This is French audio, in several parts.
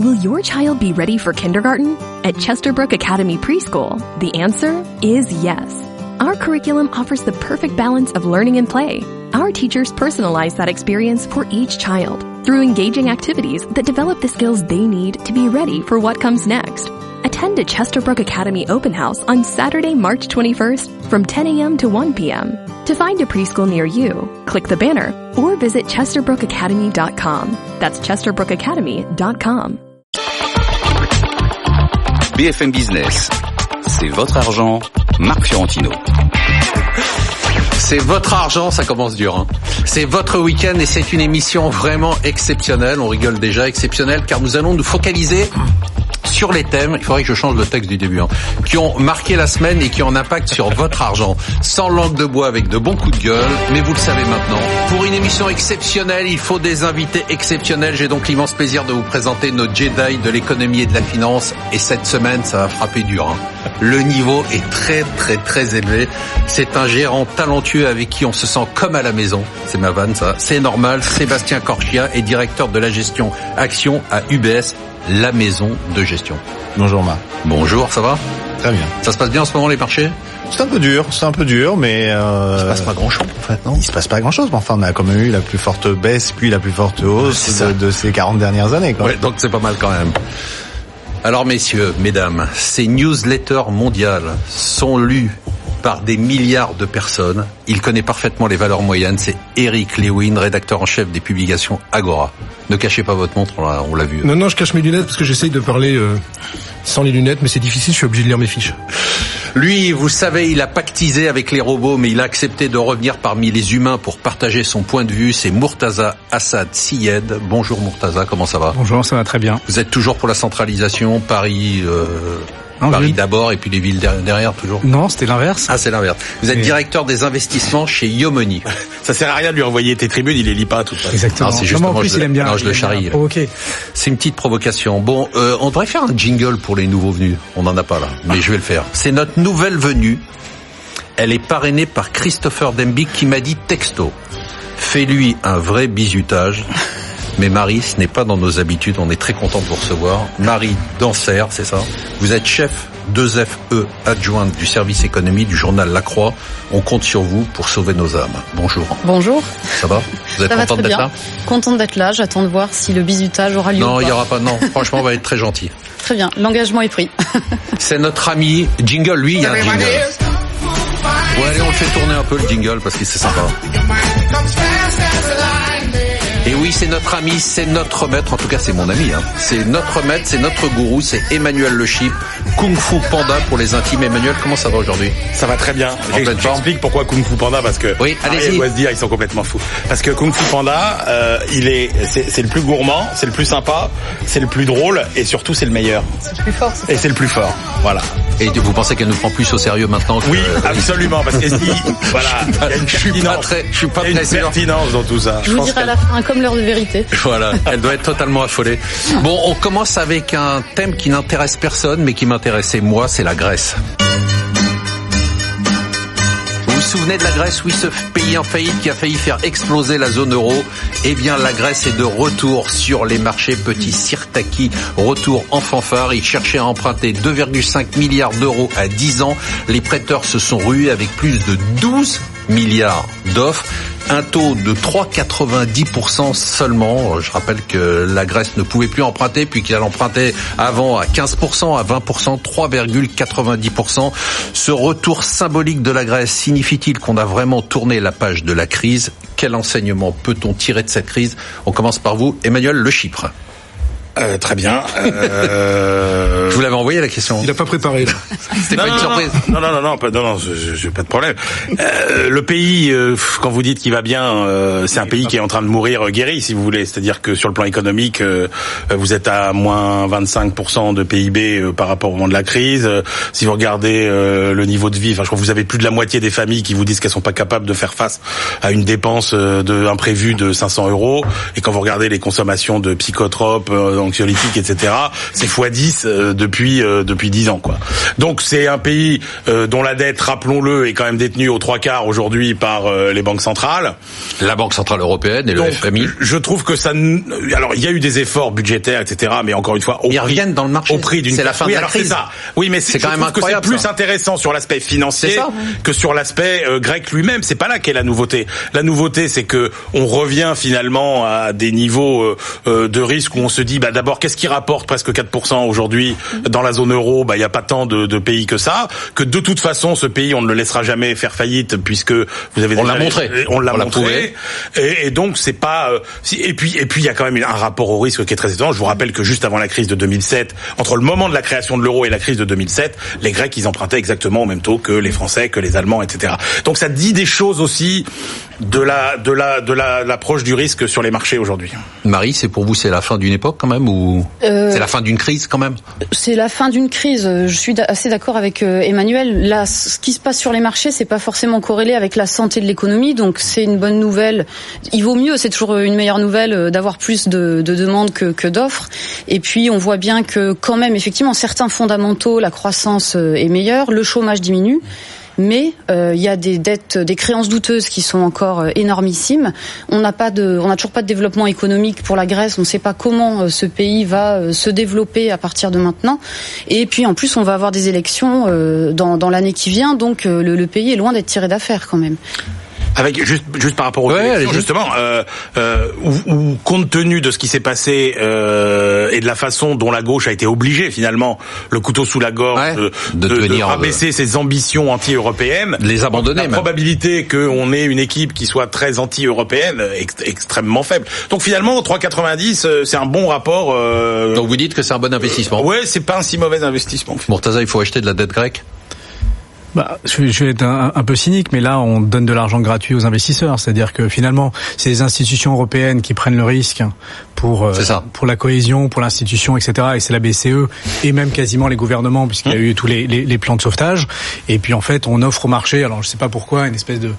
Will your child be ready for kindergarten? At Chesterbrook Academy Preschool, the answer is yes. Our curriculum offers the perfect balance of learning and play. Our teachers personalize that experience for each child through engaging activities that develop the skills they need to be ready for what comes next. Attend a Chesterbrook Academy open house on Saturday, March 21st from 10 a.m. to 1 p.m. To find a preschool near you, click the banner or visit chesterbrookacademy.com. That's chesterbrookacademy.com. BFM Business, c'est votre argent, Marc Fiorentino. C'est votre argent, ça commence dur. Hein. C'est votre week-end et c'est une émission vraiment exceptionnelle. On rigole déjà, exceptionnelle, car nous allons nous focaliser sur les thèmes, il faudrait que je change le texte du début, hein, qui ont marqué la semaine et qui ont un impact sur votre argent. Sans langue de bois avec de bons coups de gueule, mais vous le savez maintenant. Pour une émission exceptionnelle, il faut des invités exceptionnels. J'ai donc l'immense plaisir de vous présenter nos Jedi de l'économie et de la finance. Et cette semaine, ça va frapper dur. Hein. Le niveau est très très très élevé. C'est un gérant talentueux avec qui on se sent comme à la maison. C'est ma vanne ça. C'est normal. Sébastien Corchia est directeur de la gestion action à UBS la maison de gestion. Bonjour Marc. Bonjour, ça va? Très bien. Ça se passe bien en ce moment les marchés? C'est un peu dur, c'est un peu dur, mais euh, il se passe pas grand chose en fait, non? Il se passe pas grand chose, mais enfin on a quand même eu la plus forte baisse puis la plus forte hausse de, de, ces 40 dernières années. Quoi. Ouais, donc c'est pas mal quand même. Alors messieurs, mesdames, ces newsletters mondiales sont lues par des milliards de personnes. Il connaît parfaitement les valeurs moyennes. C'est Eric Lewin, rédacteur en chef des publications Agora. Ne cachez pas votre montre, on l'a vu. Non, non, je cache mes lunettes parce que j'essaye de parler euh, sans les lunettes, mais c'est difficile, je suis obligé de lire mes fiches. Lui, vous savez, il a pactisé avec les robots, mais il a accepté de revenir parmi les humains pour partager son point de vue. C'est Murtaza Assad Siyed. Bonjour Murtaza, comment ça va? Bonjour, ça va très bien. Vous êtes toujours pour la centralisation, Paris... Euh non, Paris d'abord et puis les villes derrière toujours. Non, c'était l'inverse. Ah, c'est l'inverse. Vous êtes et... directeur des investissements chez Yomoni. Ça sert à rien de lui envoyer tes tribunes, il les lit pas tout ça. Exactement. c'est justement non, en plus, je, il aime bien. Non, je le charrie. Oh, ok. C'est une petite provocation. Bon, euh, on devrait faire un jingle pour les nouveaux venus. On n'en a pas là, mais ah. je vais le faire. C'est notre nouvelle venue. Elle est parrainée par Christopher Dembick qui m'a dit texto. Fais-lui un vrai bisutage. Mais Marie, ce n'est pas dans nos habitudes. On est très content de vous recevoir. Marie Danser, c'est ça? Vous êtes chef 2FE adjointe du service économie du journal La Croix. On compte sur vous pour sauver nos âmes. Bonjour. Bonjour. Ça va? Vous êtes contente d'être là? Contente d'être là. J'attends de voir si le bisutage aura lieu. Non, il n'y aura pas. Non, franchement, on va être très gentil. Très bien. L'engagement est pris. C'est notre ami Jingle. Lui, il y a un jingle. Bon, allez, on le fait tourner un peu le jingle parce que c'est sympa. Et oui, c'est notre ami, c'est notre maître, en tout cas c'est mon ami, hein. c'est notre maître, c'est notre gourou, c'est Emmanuel Le Chip, Kung Fu Panda pour les intimes. Emmanuel, comment ça va aujourd'hui Ça va très bien. J'explique pourquoi Kung Fu Panda, parce que oui, allez-y. se dire, ils sont complètement fous. Parce que Kung Fu Panda, euh, il est, c'est le plus gourmand, c'est le plus sympa, c'est le plus drôle et surtout c'est le meilleur. C'est le plus fort. Et c'est le plus fort, voilà. Et vous pensez qu'elle nous prend plus au sérieux maintenant que... Oui, absolument, parce que si, voilà, je suis pas très, je suis pas très pertinence dans tout ça. Je, je vous dirai à la fin, comme l'heure de vérité. Voilà, elle doit être totalement affolée. Bon, on commence avec un thème qui n'intéresse personne, mais qui moi, c'est la Grèce. Vous vous souvenez de la Grèce, oui, ce pays en faillite qui a failli faire exploser la zone euro Eh bien, la Grèce est de retour sur les marchés. Petit Sirtaki, retour en fanfare. Il cherchait à emprunter 2,5 milliards d'euros à 10 ans. Les prêteurs se sont rués avec plus de 12 milliards d'offres un taux de 3,90% seulement. Je rappelle que la Grèce ne pouvait plus emprunter puis qu'elle empruntait avant à 15%, à 20%, 3,90%. Ce retour symbolique de la Grèce signifie-t-il qu'on a vraiment tourné la page de la crise? Quel enseignement peut-on tirer de cette crise? On commence par vous, Emmanuel Le Chypre. Euh, très bien. Euh... Je vous l'avais envoyé la question. Il n'a pas préparé. C'était pas non, une surprise. Non, non, non, non, pas, non, non, j'ai pas de problème. Euh, le pays, euh, quand vous dites qu'il va bien, euh, c'est un pays qui est en train de mourir guéri, si vous voulez. C'est-à-dire que sur le plan économique, vous êtes à moins 25% de PIB par rapport au moment de la crise. si vous regardez le niveau de vie, enfin, je crois que vous avez plus de la moitié des familles qui vous disent qu'elles sont pas capables de faire face à une dépense de imprévue de 500 euros. Et quand vous regardez les consommations de psychotropes, anxiolytiques, etc. C'est x 10 depuis depuis 10 ans, quoi. Donc c'est un pays dont la dette, rappelons-le, est quand même détenue aux trois quarts aujourd'hui par les banques centrales. La Banque centrale européenne et le FMI. Je trouve que ça. Alors il y a eu des efforts budgétaires, etc. Mais encore une fois, ils reviennent dans le marché. Au prix d'une. C'est la fin oui, de la alors crise. Ça. Oui, mais c'est quand même incroyable. C'est plus intéressant sur l'aspect financier que sur l'aspect euh, grec lui-même. C'est pas là qu'est la nouveauté. La nouveauté, c'est que on revient finalement à des niveaux euh, euh, de risque où on se dit, bah d'abord, qu'est-ce qui rapporte presque 4% aujourd'hui dans la zone euro? Bah il y a pas tant de, de, pays que ça. Que de toute façon, ce pays, on ne le laissera jamais faire faillite puisque vous avez on l'a montré. On l'a montré. Et, et, donc c'est pas. et puis et puis il y a quand même un rapport au risque qui est très étonnant. Je vous rappelle que juste avant la crise de 2007, entre le moment de la création de l'euro et la crise de 2007, les Grecs ils empruntaient exactement au même taux que les Français, que les Allemands, etc. Donc ça dit des choses aussi de la de la de la l'approche du risque sur les marchés aujourd'hui. Marie, c'est pour vous c'est la fin d'une époque quand même ou euh, c'est la fin d'une crise quand même? C'est la fin d'une crise. Je suis assez d'accord avec euh, Emmanuel. Là, ce qui se passe sur les marchés, c'est pas forcément corrélé avec la santé de l'économie, donc c'est une bonne nouvelle. Il vaut mieux, c'est toujours une meilleure nouvelle euh, d'avoir plus de, de demandes que, que d'offres. Et puis on voit bien que quand même, effectivement, certains fondamentaux, la croissance est meilleure, le chômage diminue mais euh, il y a des dettes, des créances douteuses qui sont encore euh, énormissimes. On n'a toujours pas de développement économique pour la Grèce. On ne sait pas comment euh, ce pays va se développer à partir de maintenant. Et puis en plus, on va avoir des élections dans, dans l'année qui vient, donc le, le pays est loin d'être tiré d'affaire quand même avec juste juste par rapport aux ouais, élections, justement, euh, euh, où, où, compte tenu de ce qui s'est passé euh, et de la façon dont la gauche a été obligée finalement, le couteau sous la gorge, ouais, de, de, de, de rabaisser ses ambitions anti-européennes, les abandonner. La même. probabilité qu'on ait une équipe qui soit très anti-européenne est extrêmement faible. Donc finalement, 3,90, c'est un bon rapport. Euh... Donc vous dites que c'est un bon investissement. Ouais, c'est pas un si mauvais investissement. Murtaza, il faut acheter de la dette grecque? Bah, je, vais être un, un, peu cynique, mais là, on donne de l'argent gratuit aux investisseurs. C'est-à-dire que finalement, c'est les institutions européennes qui prennent le risque pour euh, pour la cohésion, pour l'institution, etc. Et c'est la BCE et même quasiment les gouvernements, puisqu'il y a eu tous les, les, les, plans de sauvetage. Et puis en fait, on offre au marché. Alors je sais pas pourquoi, une espèce de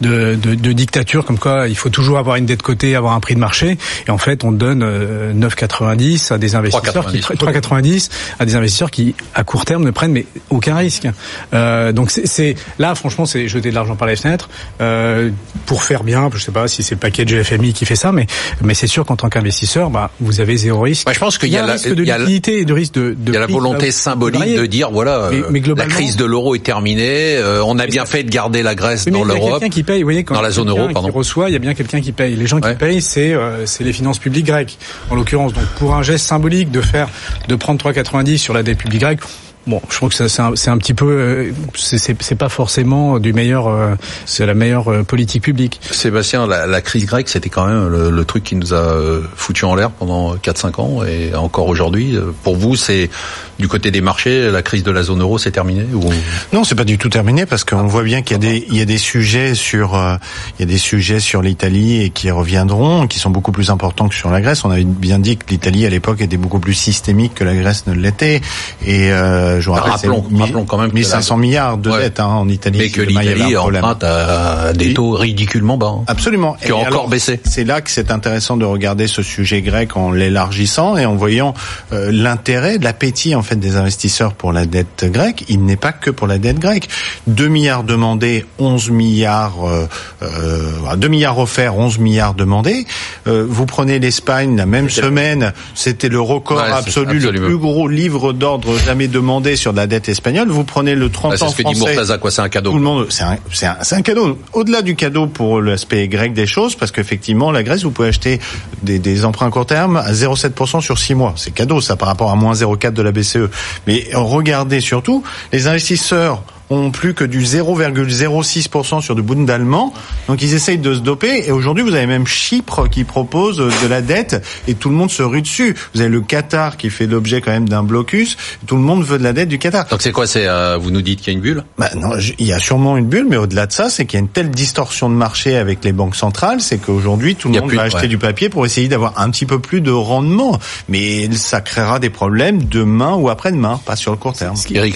de, de, de dictature comme quoi il faut toujours avoir une dette cotée, avoir un prix de marché. Et en fait, on donne euh, 9,90 à des investisseurs 3,90. qui 3,90 à des investisseurs qui à court terme ne prennent mais aucun risque. Euh, donc c'est là, franchement, c'est jeter de l'argent par les fenêtres euh, pour faire bien. Je sais pas si c'est le paquet de FMI qui fait ça, mais mais c'est sûr qu'en tant qu'investisseur, bah, vous avez zéro risque. Bah, je pense qu'il y, y, a la, risque de il y a liquidité et de risque de. de il y a la volonté là, symbolique de dire voilà, Mais- mais la crise de l'euro est terminée. euh, on a bien fait de garder la Grèce Oui, dans il y a l'Europe. quelqu'un qui paye, vous voyez, quand dans la zone euro, pardon. Qui reçoit, il y a bien quelqu'un qui paye. Les gens Ouais. qui payent, c'est euh, c'est les finances publiques grecques, en l'occurrence. Donc pour un geste symbolique de faire de prendre 3,90 sur la dette publique grecque. Bon, je trouve que c'est un, petit peu, euh, c'est- pas forcément du meilleur, euh, c'est la meilleure euh, politique publique. Sébastien, la, crise grecque, c'était quand même le, le truc qui nous a euh, foutu en l'air pendant 4-5 ans et encore aujourd'hui. euh, Pour vous, c'est du côté des marchés, la crise de la zone euro, c'est terminé ou... Non, c'est pas du tout terminé parce qu'on voit bien qu'il y a des il y a des sujets sur euh, il y a des sujets sur l'Italie et qui reviendront, qui sont beaucoup plus importants que sur la Grèce. On avait bien dit que l'Italie à l'époque était beaucoup plus systémique que la Grèce ne l'était. Et euh, je vous rappelle, Rappelons- rappelons quand même que 1500 la- milliards de Ouais. dettes hein, en Italie. Mais que l'Italie emprunte à des taux ridiculement bas. hein. Absolument. Qui ont encore baissé. C'est là que c'est intéressant de regarder ce sujet grec en l'élargissant et en voyant euh, l'intérêt, l'appétit en fait des investisseurs pour la dette grecque. Il n'est pas que pour la dette grecque. 2 milliards demandés, 11 milliards, euh, euh, 2 milliards offerts, 11 milliards demandés. Euh, vous prenez l'Espagne la même semaine, c'était le record Ouais, absolu, le plus gros livre d'ordre jamais demandé sur la dette espagnole. Vous prenez le 30 Bah, c'est ans ce que dit français. C'est un cadeau. Tout le monde, c'est un, un, un cadeau. Au-delà du cadeau pour l'aspect grec des choses, parce qu'effectivement, la Grèce, vous pouvez acheter des, des emprunts à court terme à 0,7% sur 6 mois. C'est cadeau, ça, par rapport à moins 0,4 de la BCE. Mais regardez surtout, les investisseurs ont plus que du 0,06% sur du Bund allemand. Donc ils essayent de se doper. Et aujourd'hui, vous avez même Chypre qui propose de la dette et tout le monde se rue dessus. Vous avez le Qatar qui fait l'objet quand même d'un blocus. Tout le monde veut de la dette du Qatar. Donc c'est quoi C'est euh, vous nous dites qu'il y a une bulle? Bah non, il y a sûrement une bulle, mais au-delà de ça, c'est qu'il y a une telle distorsion de marché avec les banques centrales, c'est qu'aujourd'hui tout le monde plus va de- acheter ouais. du papier pour essayer d'avoir un petit peu plus de rendement, mais ça créera des problèmes demain ou après-demain, pas sur le court terme. Ouais.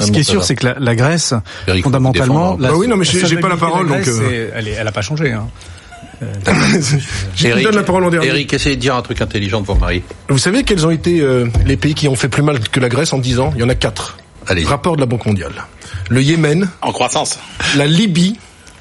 Ce qui est sûr, c'est que la, la Grèce, fondamentalement, la, Bah oui, non, mais j'ai- pas la parole, Grèce, donc, euh. elle, est, elle a pas changé. Hein. Eric, donne la parole en dernier. Eric, essayez de dire un truc intelligent devant Marie. Vous savez quels ont été les pays qui ont fait plus mal que la Grèce en 10 ans? Il y en a quatre. Allez. Rapport de la Banque mondiale. Le Yémen. En croissance. La Libye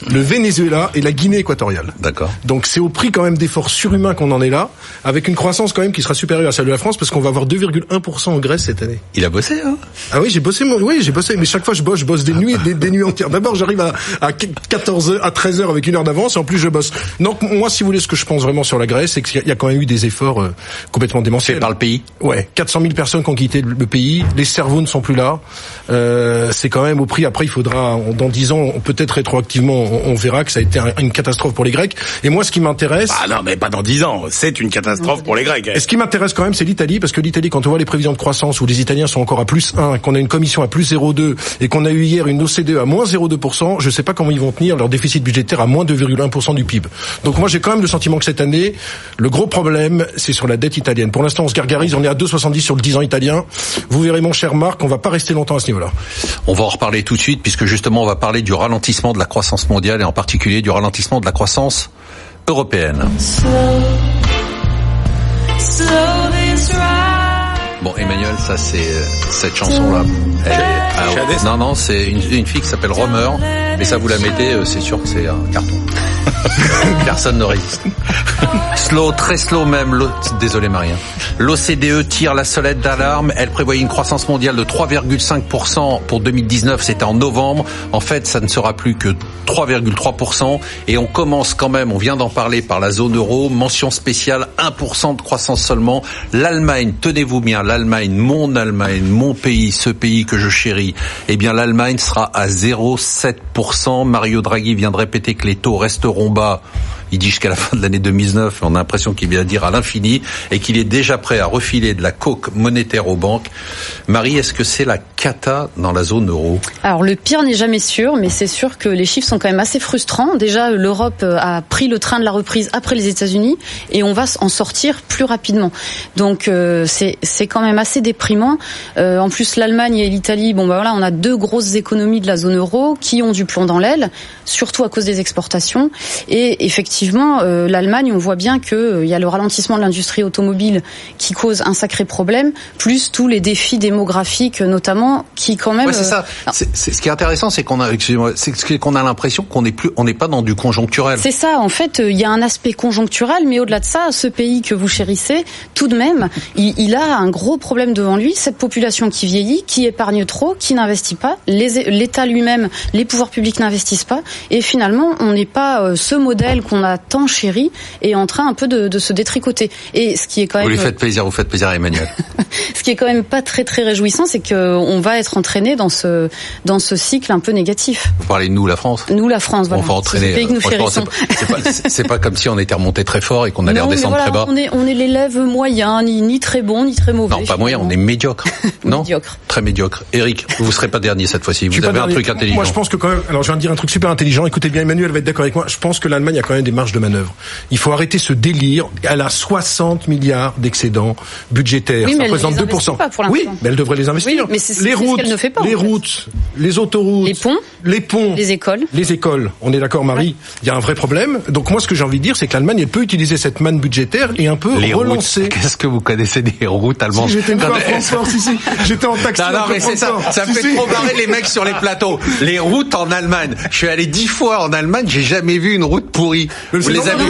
le Venezuela et la Guinée équatoriale. D'accord. Donc c'est au prix quand même d'efforts surhumains qu'on en est là, avec une croissance quand même qui sera supérieure à celle de la France, parce qu'on va avoir 2,1% en Grèce cette année. Il a bossé, hein? Ah oui, j'ai bossé, moi, oui, j'ai bossé, mais chaque fois je bosse, je bosse des nuits, des, des nuits entières. D'abord, j'arrive à, à 14 heures, à 13 heures avec une heure d'avance, et en plus je bosse. Donc moi, si vous voulez, ce que je pense vraiment sur la Grèce, c'est qu'il y a quand même eu des efforts euh, complètement démentiels. Fait par le pays? Ouais, 400 000 personnes qui ont quitté le, pays, les cerveaux ne sont plus là. Euh, c'est quand même au prix. Après, il faudra, dans 10 ans, peut-être rétroactivement, on, on verra que ça a été une catastrophe pour les Grecs. Et moi, ce qui m'intéresse... Ah non, mais pas dans dix ans. C'est une catastrophe pour les Grecs. Et ce qui m'intéresse quand même, c'est l'Italie, parce que l'Italie, quand on voit les prévisions de croissance où les Italiens sont encore à plus 1, qu'on a une commission à plus 0,2 et qu'on a eu hier une OCDE à moins 0,2%, je sais pas comment ils vont tenir leur déficit budgétaire à moins 2,1% du PIB. Donc moi, j'ai quand même le sentiment que cette année, le gros problème, c'est sur la dette italienne. Pour l'instant, on se gargarise, on est à 2,70 sur le 10 ans italien. Vous verrez, mon cher Marc, on va pas rester longtemps à ce niveau-là. On va en reparler tout de suite, puisque justement, on va parler du ralentissement de la croissance mondiale et en particulier du ralentissement de la croissance européenne. Bon, Emmanuel, ça c'est euh, cette chanson-là. non, non, c'est une, une, fille qui s'appelle Romer, mais ça vous la mettez, euh, c'est sûr que c'est un carton. Personne ne résiste. slow, très slow même. Désolé Marie. L'OCDE tire la sonnette d'alarme. Elle prévoyait une croissance mondiale de 3,5% pour 2019. C'était en novembre. En fait, ça ne sera plus que 3,3%. Et on commence quand même, on vient d'en parler par la zone euro. Mention spéciale, 1% de croissance seulement. L'Allemagne, tenez-vous bien, l'Allemagne, mon Allemagne, mon pays, ce pays que je chéris. Eh bien, l'Allemagne sera à 0,7%. Mario Draghi vient de répéter que les taux resteront bas il dit jusqu'à la fin de l'année 2009, on a l'impression qu'il vient dire à l'infini, et qu'il est déjà prêt à refiler de la coque monétaire aux banques. Marie, est-ce que c'est la cata dans la zone euro? Alors le pire n'est jamais sûr, mais c'est sûr que les chiffres sont quand même assez frustrants. Déjà, l'Europe euh, a pris le train de la reprise après les États-Unis, et on va en sortir plus rapidement. Donc euh, c'est quand même assez déprimant. Euh, en plus, l'Allemagne et l'Italie, bon bah on a deux grosses économies de la zone euro qui ont du plomb dans l'aile, surtout à cause des exportations, et effectivement effectivement, euh, l'Allemagne, on voit bien qu'il euh, y a le ralentissement de l'industrie automobile qui cause un sacré problème, plus tous les défis démographiques, notamment, qui quand même. Ouais, c'est ça. Euh, c'est, ce qui est intéressant, c'est qu'on a, c'est qu'on a l'impression qu'on n'est plus, on n'est pas dans du conjoncturel. C'est ça. En fait, il y a un aspect conjoncturel, mais au-delà de ça, ce pays que vous chérissez, tout de même, il, il a un gros problème devant lui. Cette population qui vieillit, qui épargne trop, qui n'investit pas. L'État lui-même, les pouvoirs publics n'investissent pas, et finalement, on n'est pas ce modèle qu'on a tant chéri est en train un peu de, se détricoter. Et ce qui est quand même. Vous lui faites plaisir, vous faites plaisir à Emmanuel. ce qui est quand même pas très très réjouissant, c'est qu'on va être entraîné dans ce dans ce cycle un peu négatif. Vous parlez de nous, la France. Nous, la France. Voilà. On va entraîner. Nous C'est pas, comme si on était remonté très fort et qu'on allait redescendre très bas. On est on est l'élève moyen, ni, ni très bon, ni très mauvais. Non, pas moyen, on est médiocre. non. médiocre. Très médiocre. Eric, vous serez pas dernier cette fois-ci. Vous avez un truc intelligent. Moi, je pense que quand même. Alors, je viens de dire un truc super intelligent. Écoutez bien, Emmanuel va être d'accord avec moi. Je pense que l'Allemagne a quand même des marge de manœuvre. Il faut arrêter ce délire. Elle a 60 milliards d'excédents budgétaires. Oui, ça représente 2%. Pas pour oui, mais elle devrait les investir. mais les routes, ne fait pas, les routes, les autoroutes, les ponts, les ponts, les écoles. Les écoles. On est d'accord, Marie. Il y a un vrai problème. Donc moi, ce que j'ai envie de dire, c'est que l'Allemagne, elle peut utiliser cette manne budgétaire et un peu les relancer. Qu'est-ce que vous connaissez des routes allemandes si, J'étais une fois à Francfort, si, si. J'étais en taxi. Non, non, mais c'est ça. Ça me fait trop barrer les mecs sur les plateaux. Les routes en Allemagne. Je suis allé dix fois en Allemagne, j'ai jamais vu une route pourrie. Vous les avez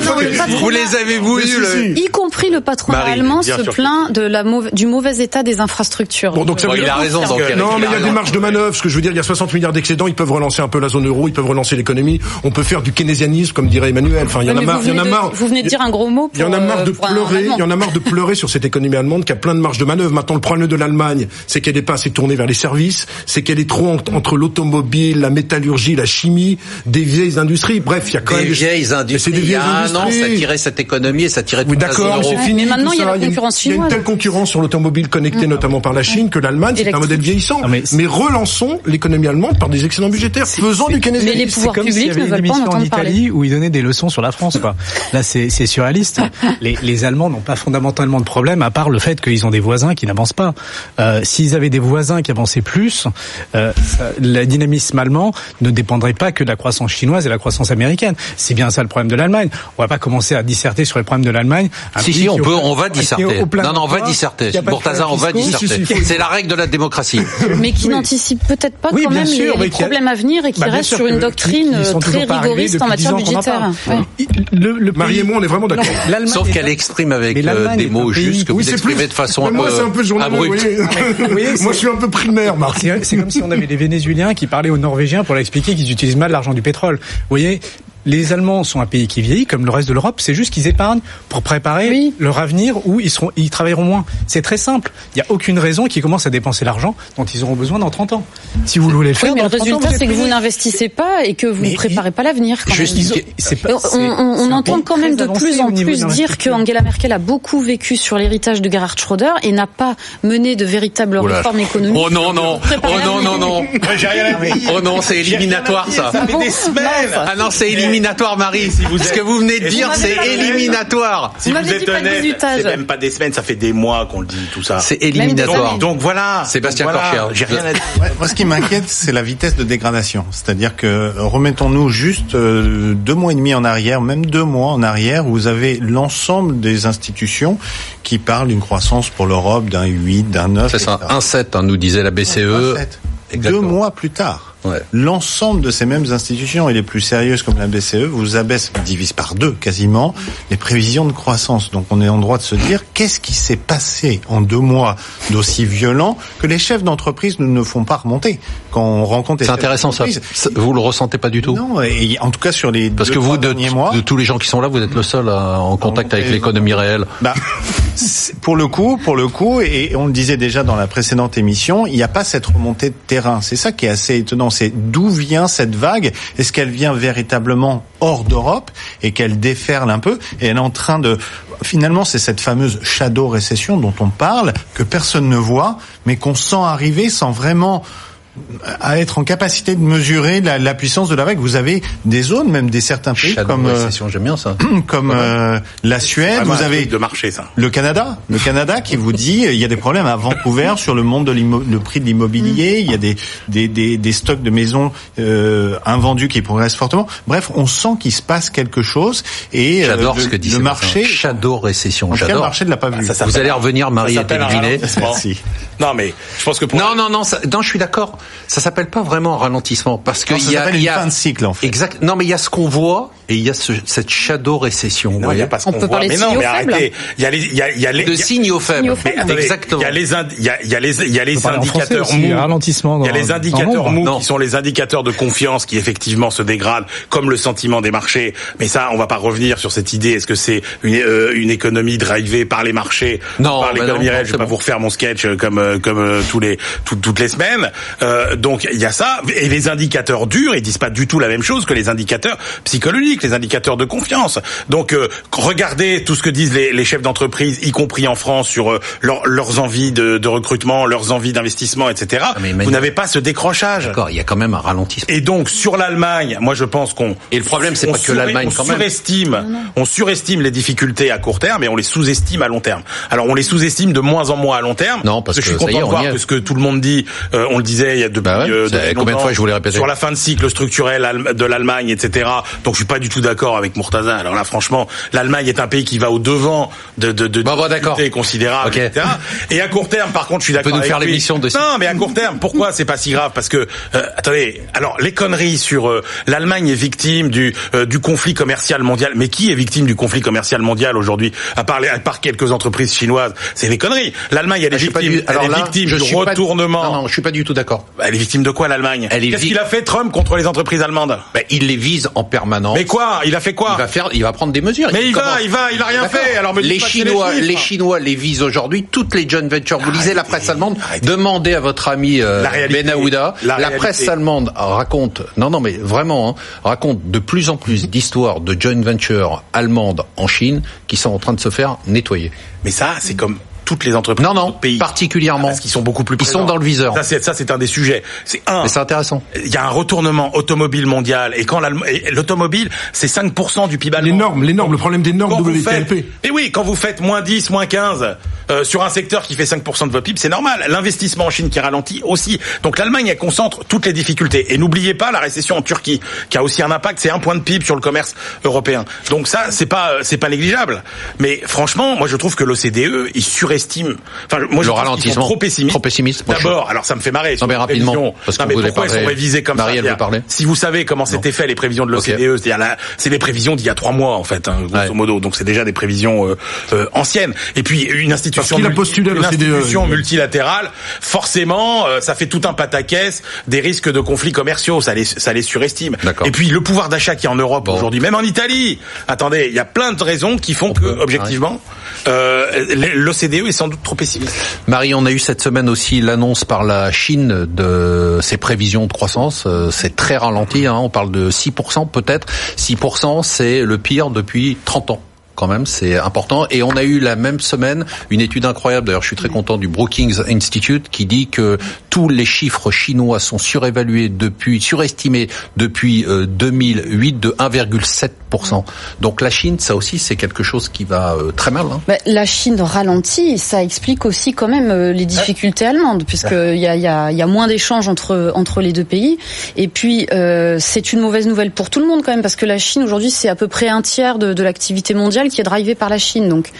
vous les avez-vous eu Y compris le patronat allemand se plaint de la du mauvais état des infrastructures. Bon, donc ça il a raison. non, mais il y a des marges de manœuvre. Ce que je veux dire, il y a 60 milliards d'excédents. Ils peuvent relancer un peu la zone euro. Ils peuvent relancer l'économie. On peut faire du keynésianisme, comme dirait Emmanuel. Enfin, il y en a marre. Il y en a marre. Vous venez de dire un gros mot. Il y en a marre de pleurer. Il y en a marre de pleurer sur cette économie allemande qui a plein de marges de manœuvre. Maintenant, le problème de l'Allemagne, c'est qu'elle n'est pas assez tournée vers les services. C'est qu'elle est trop entre l'automobile, la métallurgie, la chimie, des vieilles industries. Bref, il y a quand même des vieilles industries. Il y a un an, ça tirait cette économie et ça tirait oui, d'accord, c'est fini. Mais maintenant, il y a la concurrence chinoise. Il y a une telle concurrence sur l'automobile automobiles connectés notamment par la Chine que l'Allemagne, c'est un modèle vieillissant. mais, relançons l'économie allemande par des excédents budgétaires. Faisons du keynésien. Mais les pouvoirs publics ne veulent pas en en Italie où ils donnaient des leçons sur la France. Quoi. Là, c'est surréaliste. Les, les Allemands n'ont pas fondamentalement de problème à part le fait qu'ils ont des voisins qui n'avancent pas. Euh, S'ils avaient des voisins qui avançaient plus, euh, le dynamisme allemand ne dépendrait pas que de la croissance chinoise et la croissance américaine. C'est bien ça le problème de l'Allemagne. On va pas commencer à disserter sur les problèmes de l'Allemagne. Si si, on peut, on va disserter. Non non, on va disserter. Bourtazar, on va disserter. C'est la règle de la démocratie. Mais qui n'anticipe peut-être pas quand même les, problèmes à venir et qui bah, reste sur une doctrine très rigoriste en matière budgétaire. Marie et moi, on est vraiment d'accord. Sauf qu'elle exprime avec euh, des mots justes que vous exprimez de façon un peu abrupte. Moi, je suis un peu primaire, Marc. C'est comme si on avait des Vénézuéliens qui parlaient aux Norvégiens pour leur expliquer qu'ils utilisent mal l'argent du pétrole. Vous voyez, les Allemands sont un pays qui vieillit comme le reste de l'Europe. C'est juste qu'ils épargnent pour préparer leur avenir où ils seront, ils travailleront moins. C'est très simple. Il n'y a aucune raison qu'ils commencent à dépenser l'argent dont ils auront besoin dans 30 ans. Si vous voulez le faire, oui, mais le résultat, c'est que vous n'investissez pas et que vous ne préparez pas l'avenir. On, on entend quand même de plus en plus dire que Angela Merkel a beaucoup vécu sur l'héritage de Gerhard Schröder et n'a pas mené de véritables réformes économiques. Oh non non, oh non non non, oh non, c'est éliminatoire ça. Ça fait des semaines. Ah non, c'est éliminatoire éliminatoire, Marie. Si vous Ce que vous venez de dire, c'est éliminatoire. Si vous, êtes honnête, c'est même pas des semaines, ça fait des mois qu'on le dit, tout ça. C'est éliminatoire. Donc, voilà. Sébastien voilà, J'ai rien à dire. moi, ce qui m'inquiète, c'est la vitesse de dégradation. C'est-à-dire que remettons-nous juste euh, deux mois et demi en arrière, même deux mois en arrière, où vous avez l'ensemble des institutions qui parlent d'une croissance pour l'Europe d'un 8, d'un 9. C'est ça, un 7, hein, nous disait la BCE. Deux mois plus tard. L'ensemble de ces mêmes institutions et les plus sérieuses comme la BCE vous abaisse, divise par deux quasiment, les prévisions de croissance. Donc on est en droit de se dire qu'est-ce qui s'est passé en deux mois d'aussi violent que les chefs d'entreprise ne font pas remonter? Quand on rencontre. C'est intéressant ça. Vous le ressentez pas du tout? Non, et en tout cas sur les parce que vous de, mois, de tous les gens qui sont là, vous êtes le seul en contact avec l'économie réelle. Bah, pour le coup, pour le coup, et on le disait déjà dans la précédente émission, il n'y a pas cette remontée de terrain. C'est ça qui est assez étonnant. C'est d'où vient cette vague? Est-ce qu'elle vient véritablement hors d'Europe et qu'elle déferle un peu? Et elle est en train de finalement c'est cette fameuse shadow récession dont on parle que personne ne voit mais qu'on sent arriver sans vraiment à être en capacité de mesurer la, la, puissance de la vague. Vous avez des zones, même des certains pays comme euh, j'aime bien ça. comme euh, la Suède. Vous avez de marché ça. Le Canada, le Canada qui vous dit il y a des problèmes à Vancouver sur le monde de le prix de l'immobilier. Il y a des des, des, des stocks de maisons euh, invendus qui progressent fortement. Bref, on sent qu'il se passe quelque chose et euh, J'adore ce que dit le marché. Shadow récession. J'adore. Le marché ne l'a pas vu. Ça, vous allez revenir, Marie et Merci. Non mais je pense que pour non non non ça, non je suis d'accord ça s'appelle pas vraiment un ralentissement parce que il y a, y a fin de cycle en fait. Exact. Non, mais il y a ce qu'on voit et il y a ce, cette shadow récession. Non, il y a pas ce qu'on voit. Mais non, mais arrêtez. Il y a les, il y a, il y a les de signaux faibles. Exactement. Il y a les, il y a, il y a les, il y a les indicateurs mous. Ralentissement. Il y a les indicateurs mous qui sont les indicateurs de confiance qui effectivement se dégradent, comme le sentiment des marchés. Mais ça, on va pas revenir sur cette idée. Est-ce que c'est une, euh, une économie drivée par les marchés, non, par l'économie réelle Je vais pas vous refaire mon sketch euh, comme euh, comme tous les toutes les semaines. Donc il y a ça et les indicateurs durs, ils disent pas du tout la même chose que les indicateurs psychologiques, les indicateurs de confiance. Donc euh, regardez tout ce que disent les, les chefs d'entreprise, y compris en France, sur euh, leurs envies de, de, recrutement, leurs envies d'investissement, etc. Ah, Vous n'avez pas ce décrochage. D'accord, il y a quand même un ralentissement. Et donc sur l'Allemagne, moi je pense qu'on et le problème c'est pas que l'Allemagne quand même. Surestime, on surestime les difficultés à court terme et on les sous-estime à long terme. Alors on les sous-estime de moins en moins à long terme. Non, parce que, je suis content de voir que ce que tout le monde dit, euh, on le disait il y a depuis, bah combien de fois je voulais répéter sur la fin de cycle structurel de l'Allemagne, etc. Donc je suis pas du tout d'accord avec Murtaza. Alors là, franchement, l'Allemagne est un pays qui va au devant de de de bah, considérables, etc. Et à court terme, par contre, je suis d'accord. nous faire l'émission de. Non, mais à court terme, pourquoi c'est pas si grave? Parce que euh, attendez, alors les conneries sur euh, l'Allemagne est victime du euh, du conflit commercial mondial. Mais qui est victime du conflit commercial mondial aujourd'hui? À part les, à part quelques entreprises chinoises, c'est des conneries. L'Allemagne elle est ah, victime, elle est victime du retournement. Non, non, je suis pas du tout d'accord. Elle est victime de quoi l'Allemagne Qu'est-ce qu'il a fait Trump contre les entreprises allemandes ben, Il les vise en permanence. Mais quoi Il a fait quoi Il va faire, il va prendre des mesures. Mais il, va, il va, il a rien fait. Alors les Chinois, les, Chinois les visent aujourd'hui. Toutes les joint ventures. Vous lisez la presse allemande. Demandez à votre ami euh, Ben Aouda. La, presse allemande raconte. Non, non, mais vraiment, hein, raconte de plus en plus d'histoires de joint ventures allemandes en Chine qui sont en train de se faire nettoyer. Mais ça, c'est comme toutes les entreprises. Non, non, pays. particulièrement. Parce qu'ils sont beaucoup plus. Ils sont dans le viseur. Ça, c'est ça, c'est un des sujets. C'est un. Mais c'est intéressant. Il y a un retournement automobile mondial et quand l'automobile, c'est 5% du PIB allemand. Les normes, les normes, le problème des normes WLTP. Et oui, quand vous faites moins 10, moins 15 euh, sur un secteur qui fait 5% de votre PIB, c'est normal. L'investissement en Chine qui ralentit aussi. Donc l'Allemagne, elle concentre toutes les difficultés. Et n'oubliez pas la récession en Turquie, qui a aussi un impact. C'est un point de PIB sur le commerce européen. Donc ça, c'est pas, c'est pas négligeable. Mais franchement, moi je trouve que l'OCDE, il surestime. Enfin, moi je le ralentissement. Trop pessimiste. Trop pessimiste. D'abord, alors ça me fait marrer. Non mais rapidement. Parce non, mais pourquoi ils sont révisés comme Marie, ça parler. Si vous savez comment c'était fait les prévisions de l'OCDE, c'est des prévisions d'il y a trois mois en fait, hein, grosso modo. Donc c'est déjà des prévisions euh, euh, anciennes. Et puis une institution, multi, postulé une institution multilatérale, forcément, euh, ça fait tout un pataquès des risques de conflits commerciaux. Ça les, ça les surestime. Et puis le pouvoir d'achat qui est en Europe aujourd'hui, même en Italie. Attendez, il y a plein de raisons qui font que, objectivement, euh, l'OCDE est sans doute trop pessimiste. Marie, on a eu cette semaine aussi l'annonce par la Chine de ses prévisions de croissance. Euh, c'est très ralenti, hein, on parle de 6% peut-être. 6%, c'est le pire depuis 30 ans quand même, c'est important. Et on a eu la même semaine une étude incroyable, d'ailleurs je suis très content, du Brookings Institute, qui dit que tous les chiffres chinois sont surévalués depuis, surestimés depuis 2008 euh, de 1,7%. Donc la Chine, ça aussi, c'est quelque chose qui va euh, très mal. Hein. La Chine ralentit, ça explique aussi quand même euh, les difficultés allemandes, puisqu'il y a, y, a, y a moins d'échanges entre, entre les deux pays. Et puis, euh, c'est une mauvaise nouvelle pour tout le monde quand même, parce que la Chine, aujourd'hui, c'est à peu près un tiers de, de l'activité mondiale qui est drivé par la Chine. Donc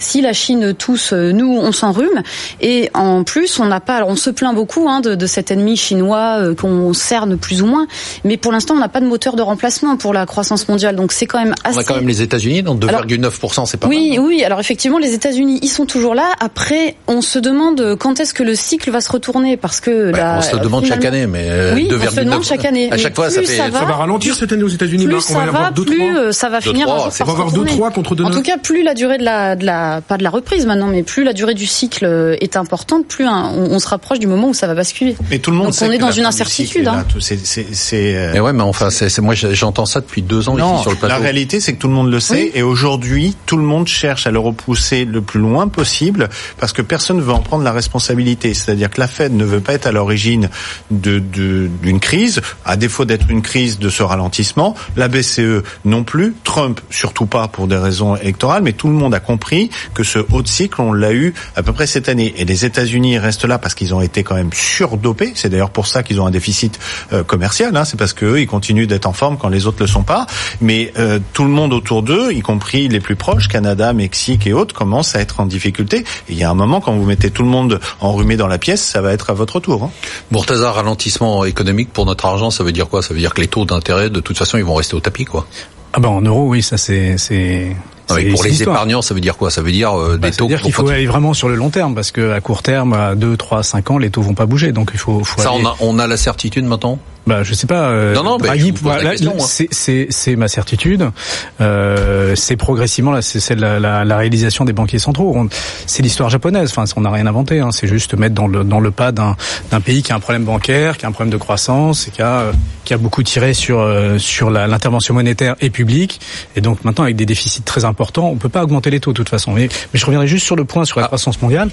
si la Chine tousse, euh, nous, on s'enrhume. Et en plus, on n'a pas. Alors, on se plaint beaucoup hein, de, de, cet ennemi chinois euh, qu'on cerne plus ou moins, mais pour l'instant, on n'a pas de moteur de remplacement pour la croissance mondiale. Donc, c'est quand même assez. On a quand même les États-Unis, donc 2,9%, c'est pas oui, mal. Oui, Alors, effectivement, les États-Unis, ils sont toujours là. Après, on se demande quand est-ce que le cycle va se retourner, parce que ouais, on se demande chaque année, mais euh, oui, 2, on se demande chaque année. À chaque fois, ça fait. Ça va, ralentir cette année aux États-Unis. Plus ça va, plus ça va finir. On va avoir 2-3 contre 2 En tout cas, plus la durée de la, de la, pas de la reprise maintenant, mais plus la durée du cycle euh, est importante, plus on, se rapproche du moment où ça va basculer. Mais tout le monde Donc on est dans une incertitude. Hein. C'est, euh... Mais ouais, mais enfin, c'est, moi j'entends ça depuis deux ans ici sur le plateau. La réalité, c'est que tout le monde le sait, et aujourd'hui, tout le monde cherche à le repousser le plus loin possible, parce que personne ne veut en prendre la responsabilité. C'est-à-dire que la Fed ne veut pas être à l'origine de, d'une crise, à défaut d'être une crise de ce ralentissement. La BCE non plus, Trump surtout pas pour des raisons électorales, mais tout le monde a compris que ce haut de cycle, on l'a eu à peu près cette année. Et les États-Unis restent là parce qu'ils ont été quand même surdopés. C'est d'ailleurs pour ça qu'ils ont un déficit euh, commercial. Hein. C'est parce qu'eux, ils continuent d'être en forme quand les autres le sont pas. Mais euh, tout le monde autour d'eux, y compris les plus proches, Canada, Mexique et autres, commence à être en difficulté. Et il y a un moment, quand vous mettez tout le monde enrhumé dans la pièce, ça va être à votre tour. Hein. Ralentissement économique pour notre argent, ça veut dire quoi? Ça veut dire que les taux d'intérêt, de toute façon, ils vont rester au tapis, quoi. Ah ben en euros, oui, ça c'est pour les épargnants, ça veut dire quoi? Ça veut dire euh, des bah, taux. Ça veut dire qu'il faut aller vraiment sur le long terme, parce que à court terme, à 2, 3, 5 ans, les taux vont pas bouger. Donc il faut. faut ça, on a, on a la certitude maintenant? Bah, je sais pas. Euh, non, non, Draghi, hein. c'est c'est ma certitude. Euh, c'est progressivement là, c'est la, la, la, réalisation des banquiers centraux. C'est l'histoire japonaise. Enfin, on n'a rien inventé. Hein. C'est juste mettre dans le dans le pas d'un d'un pays qui a un problème bancaire, qui a un problème de croissance, et qui a qui a beaucoup tiré sur euh, sur l'intervention monétaire et publique. Et donc maintenant, avec des déficits très importants, on peut pas augmenter les taux de toute façon. Mais, mais je reviendrai juste sur le point sur la ah. croissance mondiale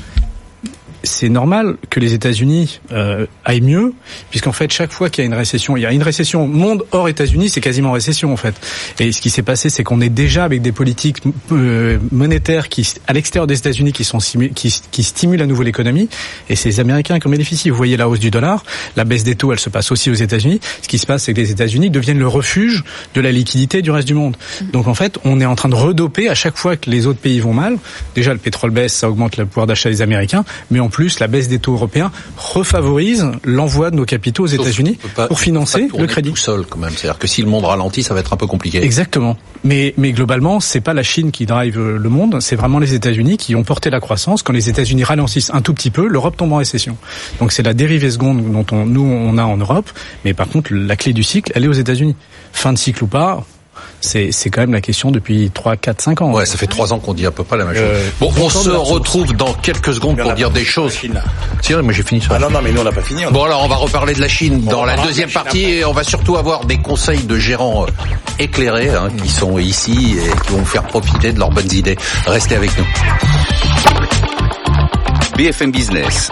c'est normal que les États-Unis euh, aillent mieux, puisqu'en fait chaque fois qu'il y a une récession, il y a une récession monde hors États-Unis, c'est quasiment récession en fait. Et ce qui s'est passé, c'est qu'on est déjà avec des politiques euh, monétaires qui, à l'extérieur des États-Unis, qui sont qui, qui stimulent à nouveau l'économie, et c'est les Américains qui en bénéficient. Vous voyez la hausse du dollar, la baisse des taux, elle se passe aussi aux États-Unis. Ce qui se passe, c'est que les États-Unis deviennent le refuge de la liquidité du reste du monde. Donc en fait, on est en train de redoper à chaque fois que les autres pays vont mal. Déjà, le pétrole baisse, ça augmente le pouvoir d'achat des Américains, mais en plus, la baisse des taux européens refavorise l'envoi de nos capitaux aux États-Unis pour financer le crédit. Tout seul, quand même. C'est-à-dire que si le monde ralentit, ça va être un peu compliqué. Exactement. Mais, mais globalement, c'est pas la Chine qui drive le monde, c'est vraiment les États-Unis qui ont porté la croissance. Quand les États-Unis ralentissent un tout petit peu, l'Europe tombe en récession. Donc c'est la dérivée seconde dont on, nous on a en Europe, mais par contre la clé du cycle, elle est aux États-Unis. Fin de cycle ou pas, c'est c'est quand même la question depuis 3 4 5 ans. Ouais, ça fait 3 ans qu'on dit à peu près la même chose. Euh, bon, on se retrouve dans quelques secondes pour dire des choses. Tiens, mais j'ai fini sur Ah non non, mais nous on n'a pas fini. Bon alors on va reparler de la Chine dans la deuxième partie et on va surtout avoir des conseils de gérants euh, éclairés hein, qui sont ici et qui vont vous faire profiter de leurs bonnes idées. Restez avec nous. BFM Business,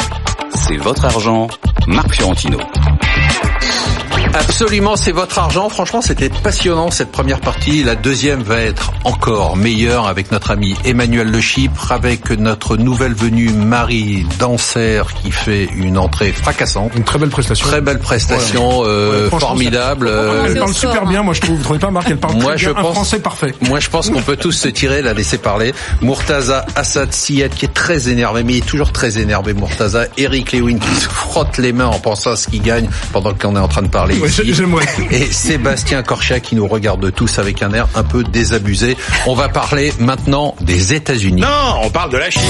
c'est votre argent, Marc Fiorentino. Absolument, c'est votre argent. Franchement, c'était passionnant cette première partie. La deuxième va être encore meilleure avec notre ami Emmanuel Le Chypre, avec notre nouvelle venue Marie Danser qui fait une entrée fracassante. Une très belle prestation. Très belle prestation, euh, formidable. Elle parle super bien, moi je trouve. Vous trouvez pas, Marc Elle parle moi, très je bien. pense, un français parfait. Moi, je pense qu'on peut tous se tirer, la laisser parler. Murtaza Assad Siyed qui est très énervé, mais il est toujours très énervé, Murtaza. Eric Lewin qui se frotte les mains en pensant à ce qu'il gagne pendant qu'on est en train de parler Ouais, ici. Et Sébastien Corchat qui nous regarde tous avec un air un peu désabusé. On va parler maintenant des États-Unis. Non, on parle de la Chine.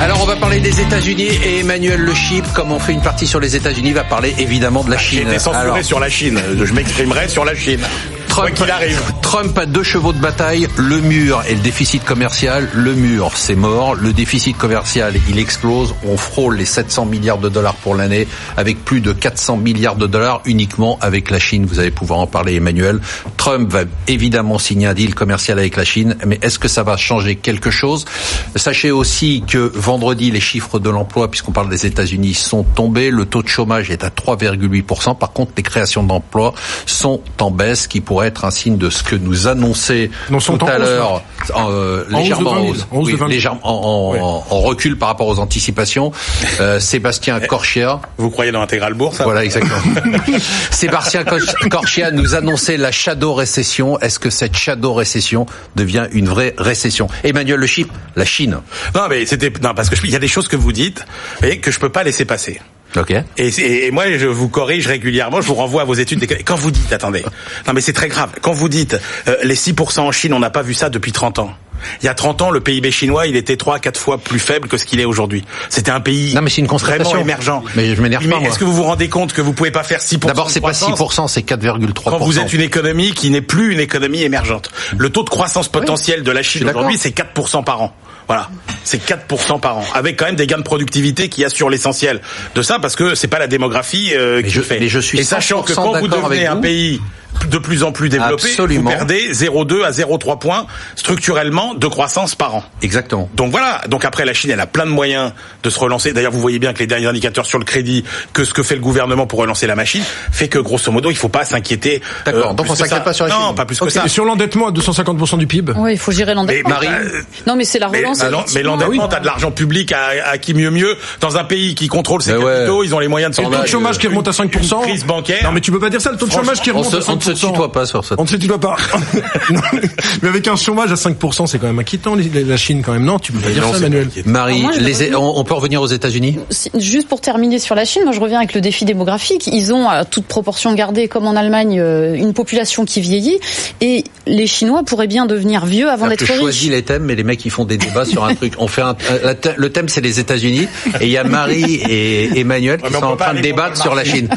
Alors on va parler des États-Unis et Emmanuel Le Chypre, comme on fait une partie sur les États-Unis, va parler évidemment de la J'ai Chine. été censuré Alors, sur la Chine. Je m'exprimerai sur la Chine. Quoi Trump, qu'il arrive. Trump a deux chevaux de bataille, le mur et le déficit commercial. Le mur, c'est mort. Le déficit commercial, il explose. On frôle les 700 milliards de dollars pour l'année, avec plus de 400 milliards de dollars uniquement avec la Chine. Vous allez pouvoir en parler, Emmanuel. Trump va évidemment signer un deal commercial avec la Chine, mais est-ce que ça va changer quelque chose? Sachez aussi que vendredi, les chiffres de l'emploi, puisqu'on parle des États-Unis, sont tombés. Le taux de chômage est à 3,8%. Par contre, les créations d'emplois sont en baisse, qui pourrait être un signe de ce que nous annonçait Non, tout à l'heure, euh, légèrement 20 en 000, hausse, en hausse de Oui, 20 000. légèrement en, en- Ouais. en recul par rapport aux anticipations. Euh, Sébastien Corchia, Vous croyez dans Intégral Bourse voilà exactement. Sébastien Cor- Corchia nous annonçait la shadow récession. Est-ce que cette shadow récession devient une vraie récession? Emmanuel Le Chypre, la Chine. Non, mais c'était non parce que il y a des choses que vous dites et que je peux pas laisser passer. Ok. Et, et moi, je vous corrige régulièrement, je vous renvoie à vos études. Quand vous dites, attendez, non mais c'est très grave, quand vous dites euh, les 6% en Chine, on n'a pas vu ça depuis 30 ans. Il y a 30 ans, le PIB chinois, il était 3 4 fois plus faible que ce qu'il est aujourd'hui. C'était un pays Non, mais c'est une constatation. vraiment émergent. Mais je m'énerve pas. Est-ce que vous vous rendez compte que vous pouvez pas faire 6% D'abord, c'est pas croissance 6%, c'est 4,3%. quand vous êtes une économie qui n'est plus une économie émergente. Le taux de croissance potentiel de la Chine aujourd'hui, c'est 4% par an. Voilà, c'est 4% par an, avec quand même des gains de productivité qui assurent l'essentiel de ça, parce que c'est pas la démographie euh, qui je- fait. mais je suis Et sachant que 100% quand vous devenez un pays de plus en plus développé, Absolument. vous perdez 0,2 à 0,3 points structurellement de croissance par an. Exactement. Donc voilà. Donc après, la Chine, elle a plein de moyens de se relancer. D'ailleurs, vous voyez bien que les derniers indicateurs sur le crédit, que ce que fait le gouvernement pour relancer la machine, fait que grosso modo, il faut pas s'inquiéter. euh, D'accord. Donc on s'inquiète pas sur la Non, Chine. pas plus que ça. Et sur l'endettement à 250% du PIB Ouais, il faut gérer l'endettement. Mais- Marie, euh, Non, mais c'est la Mais, relance. non, mais effectivement. l'endettement, t'as de l'argent public à, à qui mieux mieux dans un pays qui contrôle ses Mais ouais. capitaux, ils ont les moyens de Et le se taux de chômage qui remonte à 5%. Une crise bancaire. Non mais tu peux pas dire ça, le taux de chômage qui on remonte à 5%. On ne se tutoie pas sur ça. On ne se tutoie pas. Non, mais avec un chômage à 5%, c'est quand même inquiétant la Chine quand même. Non, tu peux pas dire non, ça, Manuel. Marie, Alors moi, je les- reviens- on, peut revenir aux États-Unis? Juste pour terminer sur la Chine, moi je reviens avec le défi démographique. Ils ont, à toute proportion gardée, comme en Allemagne, euh, une population qui vieillit, et les Chinois pourraient bien devenir vieux avant d'être Je riches. choisis les thèmes, mais les mecs ils font des débats sur un truc. On fait un, le thème c'est les États-Unis et il y a Marie et Emmanuel Ouais, qui sont en train de débattre sur la. Chine.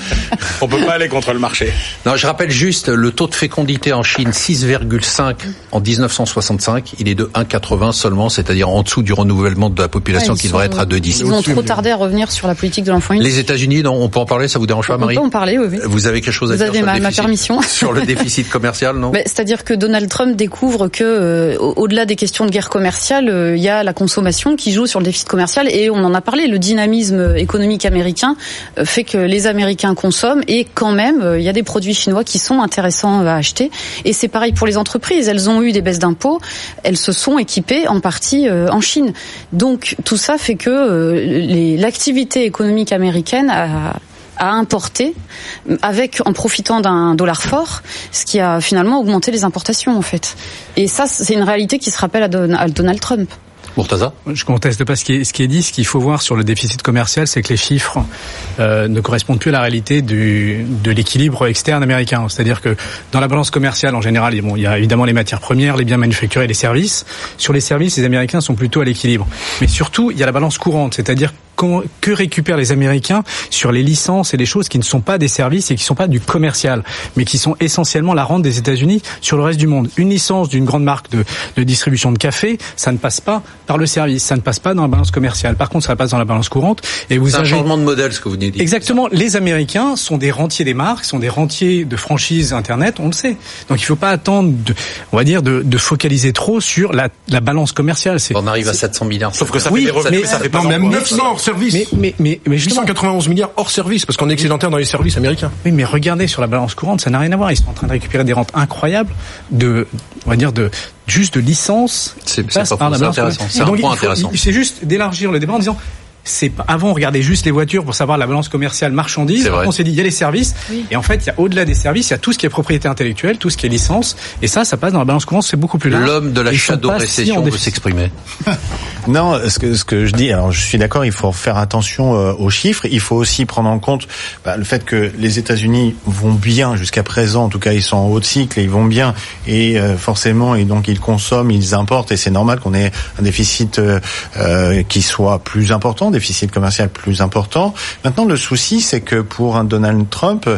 On peut pas aller contre le marché. Non, je rappelle juste le taux de fécondité en Chine 6,5 en 1965. Il est de 1,80 seulement, c'est-à-dire en dessous du renouvellement de la population Ouais, qui devrait être à 2,10. Ils ont trop tardé à revenir sur la politique de l'enfant unique. Les États-Unis, non, on peut en parler, ça vous dérange pas, On Marie peut en parler, oui. Vous avez quelque chose à Vous dire avez sur le ma déficit- permission. sur le déficit commercial, non? Mais C'est-à-dire que Donald Trump découvre que, euh, au- au-delà des questions de guerre commerciale, euh, il y a la consommation qui joue sur le déficit commercial. Et on en a parlé, le dynamisme économique américain euh, fait que les Américains consomment et quand même, euh, il y a des produits chinois qui sont intéressants à acheter. Et c'est pareil pour les entreprises. Elles ont eu des baisses d'impôts, elles se sont équipées en partie euh, en Chine. Donc tout ça fait que euh, l'activité économique américaine a à importer avec en profitant d'un dollar fort, ce qui a finalement augmenté les importations en fait. Et ça, c'est une réalité qui se rappelle à Donald Trump. Je conteste pas ce qui est, ce qui est dit. Ce qu'il faut voir sur le déficit commercial, c'est que les chiffres euh, ne correspondent plus à la réalité du, de l'équilibre externe américain. C'est-à-dire que dans la balance commerciale, en général, bon, il y a évidemment les matières premières, les biens manufacturés, les services. Sur les services, les Américains sont plutôt à l'équilibre. Mais surtout, il y a la balance courante, c'est-à-dire que récupèrent les Américains sur les licences et les choses qui ne sont pas des services et qui ne sont pas du commercial, mais qui sont essentiellement la rente des États-Unis sur le reste du monde. Une licence d'une grande marque de, de distribution de café, ça ne passe pas par le service, ça ne passe pas dans la balance commerciale. Par contre, ça passe dans la balance courante. Et vous C'est un changement de modèle, ce que vous venez de dire. Exactement. Les Américains sont des rentiers des marques, sont des rentiers de franchise Internet, on le sait. Donc il ne faut pas attendre, de, on va dire, de, de focaliser trop sur la, la balance commerciale. On arrive à 700 milliards. Sauf que ça oui, fait des revenus, mais, ça fait pas même 900 hors service. Mais, mais, mais, mais 891 milliards hors service, parce qu'on est excédentaire dans les services américains. Oui, mais regardez sur la balance courante, ça n'a rien à voir. Ils sont en train de récupérer des rentes incroyables de, on va dire, de juste de licence. C'est pas intéressant. C'est un point intéressant. C'est juste d'élargir le débat en disant c'est avant on regardait juste les voitures pour savoir la balance commerciale marchandise. On s'est dit il y a les services. Et en fait il y a au-delà des services il y a tout ce qui est propriété intellectuelle, tout ce qui est licence. Et ça ça passe dans la balance courante c'est beaucoup plus large. L'homme de la shadow récession veut s'exprimer. non, ce que ce que je dis alors je suis d'accord, il faut faire attention euh, aux chiffres, il faut aussi prendre en compte bah, le fait que les États-Unis vont bien jusqu'à présent, en tout cas ils sont en haut de cycle et ils vont bien. Et euh, forcément et donc ils consomment, ils importent. Et c'est normal qu'on ait un déficit euh, qui soit plus important déficit commercial plus important. Maintenant, le souci, c'est que pour un Donald Trump,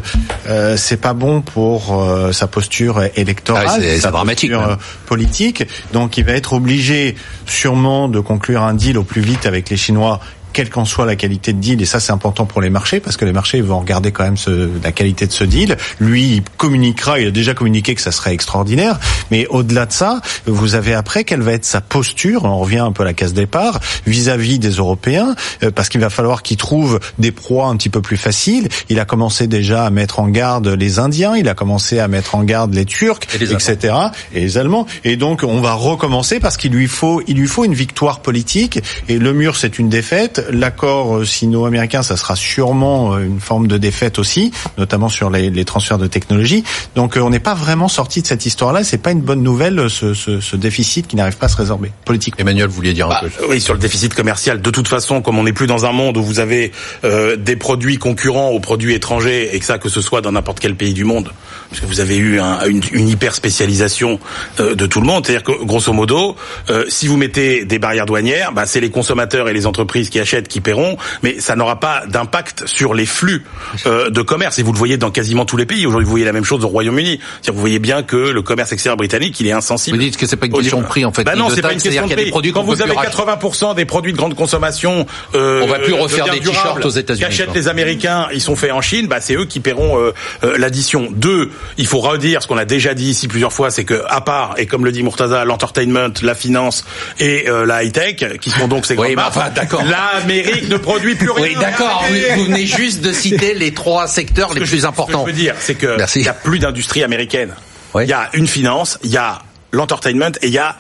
euh, c'est pas bon pour euh, sa posture électorale, ah, sa dramatique, posture euh, politique. Donc, il va être obligé, sûrement, de conclure un deal au plus vite avec les Chinois quelle qu'en soit la qualité de deal, et ça c'est important pour les marchés, parce que les marchés vont regarder quand même ce, la qualité de ce deal. Lui, il communiquera, il a déjà communiqué que ça serait extraordinaire, mais au-delà de ça, vous avez après quelle va être sa posture, on revient un peu à la case départ, vis-à-vis des Européens, euh, parce qu'il va falloir qu'il trouve des proies un petit peu plus faciles. Il a commencé déjà à mettre en garde les Indiens, il a commencé à mettre en garde les Turcs, et etc., et les Allemands. Et donc on va recommencer parce qu'il lui faut, il lui faut une victoire politique, et le mur c'est une défaite, l'accord euh, sino-américain, ça sera sûrement euh, une forme de défaite aussi, notamment sur les, les transferts de technologie. Donc euh, on n'est pas vraiment sorti de cette histoire-là. C'est pas une bonne nouvelle ce, ce, ce déficit qui n'arrive pas à se résorber politiquement. Emmanuel, vous vouliez dire un bah, peu Oui, sur le déficit commercial. De toute façon, comme on n'est plus dans un monde où vous avez euh, des produits concurrents aux produits étrangers et que ça, que ce soit dans n'importe quel pays du monde, parce que vous avez eu un, une, une, hyper spécialisation euh, de tout le monde. C'est-à-dire que grosso modo, euh, si vous mettez des barrières douanières, bah, c'est les consommateurs et les entreprises qui achètent qui paieront, mais ça n'aura pas d'impact sur les flux euh, de commerce. Et vous le voyez dans quasiment tous les pays. Aujourd'hui, vous voyez la même chose au Royaume-Uni. Vous voyez bien que le commerce extérieur britannique, il est insensible. Vous dites que c'est pas une question de prix en fait. Bah non, c'est pas une question de prix. Quand vous avez 80% des produits de grande consommation, euh, on va plus refaire des t-shirts aux États-Unis. Qu'achètent les Américains, ils sont faits en Chine. Bah c'est eux qui paieront euh, euh, l'addition. Deux, il faut redire ce qu'on a déjà dit ici plusieurs fois, c'est que à part et comme le dit Murtaza, l'entertainment, la finance et euh, la high tech, qui sont donc ces oui, enfin, d'accord. l'Amérique ne produit plus rien. Oui, d'accord. Vous, venez juste de citer les trois secteurs les plus importants. Ce que je veux dire, c'est que il y a plus d'industrie américaine. Il y a une finance, il y a l'entertainment et il y a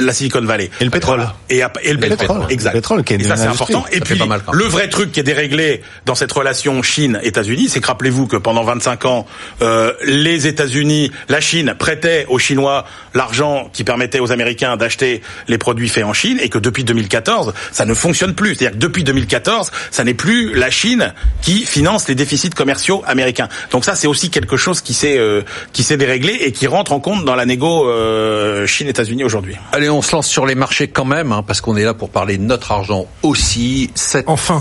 la Silicon Valley. Et le pétrole. Et, et, le, pétrole. Exact. Le pétrole qui est et ça c'est important. Et puis le vrai truc qui est déréglé dans cette relation Chine-États-Unis, c'est que rappelez-vous que pendant 25 ans, euh, les États-Unis, la Chine prêtait aux Chinois l'argent qui permettait aux Américains d'acheter les produits faits en Chine, et que depuis 2014, ça ne fonctionne plus. C'est-à-dire que depuis 2014, ça n'est plus la Chine qui finance les déficits commerciaux américains. Donc ça, c'est aussi quelque chose qui s'est euh, qui s'est déréglé et qui rentre en compte dans la négo euh, Chine-États-Unis aujourd'hui. Allez, on se lance sur les marchés quand même, hein, parce qu'on est là pour parler de notre argent aussi. Cette... Enfin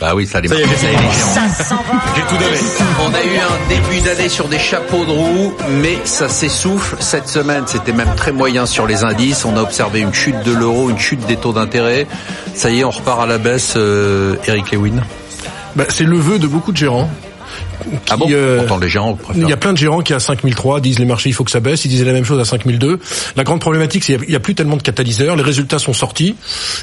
bah oui, ça, les marchés, ça, J'ai tout donné. On a eu un début d'année sur des chapeaux de roue, mais ça s'essouffle. Cette semaine, c'était même très moyen sur les indices. On a observé une chute de l'euro, une chute des taux d'intérêt. Ça y est, on repart à la baisse, euh, Eric Lewin. Bah, c'est le vœu de beaucoup de gérants ah bon euh, les Il y a plein de gérants qui à 5003 disent les marchés il faut que ça baisse, ils disaient la même chose à 5002. La grande problématique c'est qu'il n'y a plus tellement de catalyseurs, les résultats sont sortis,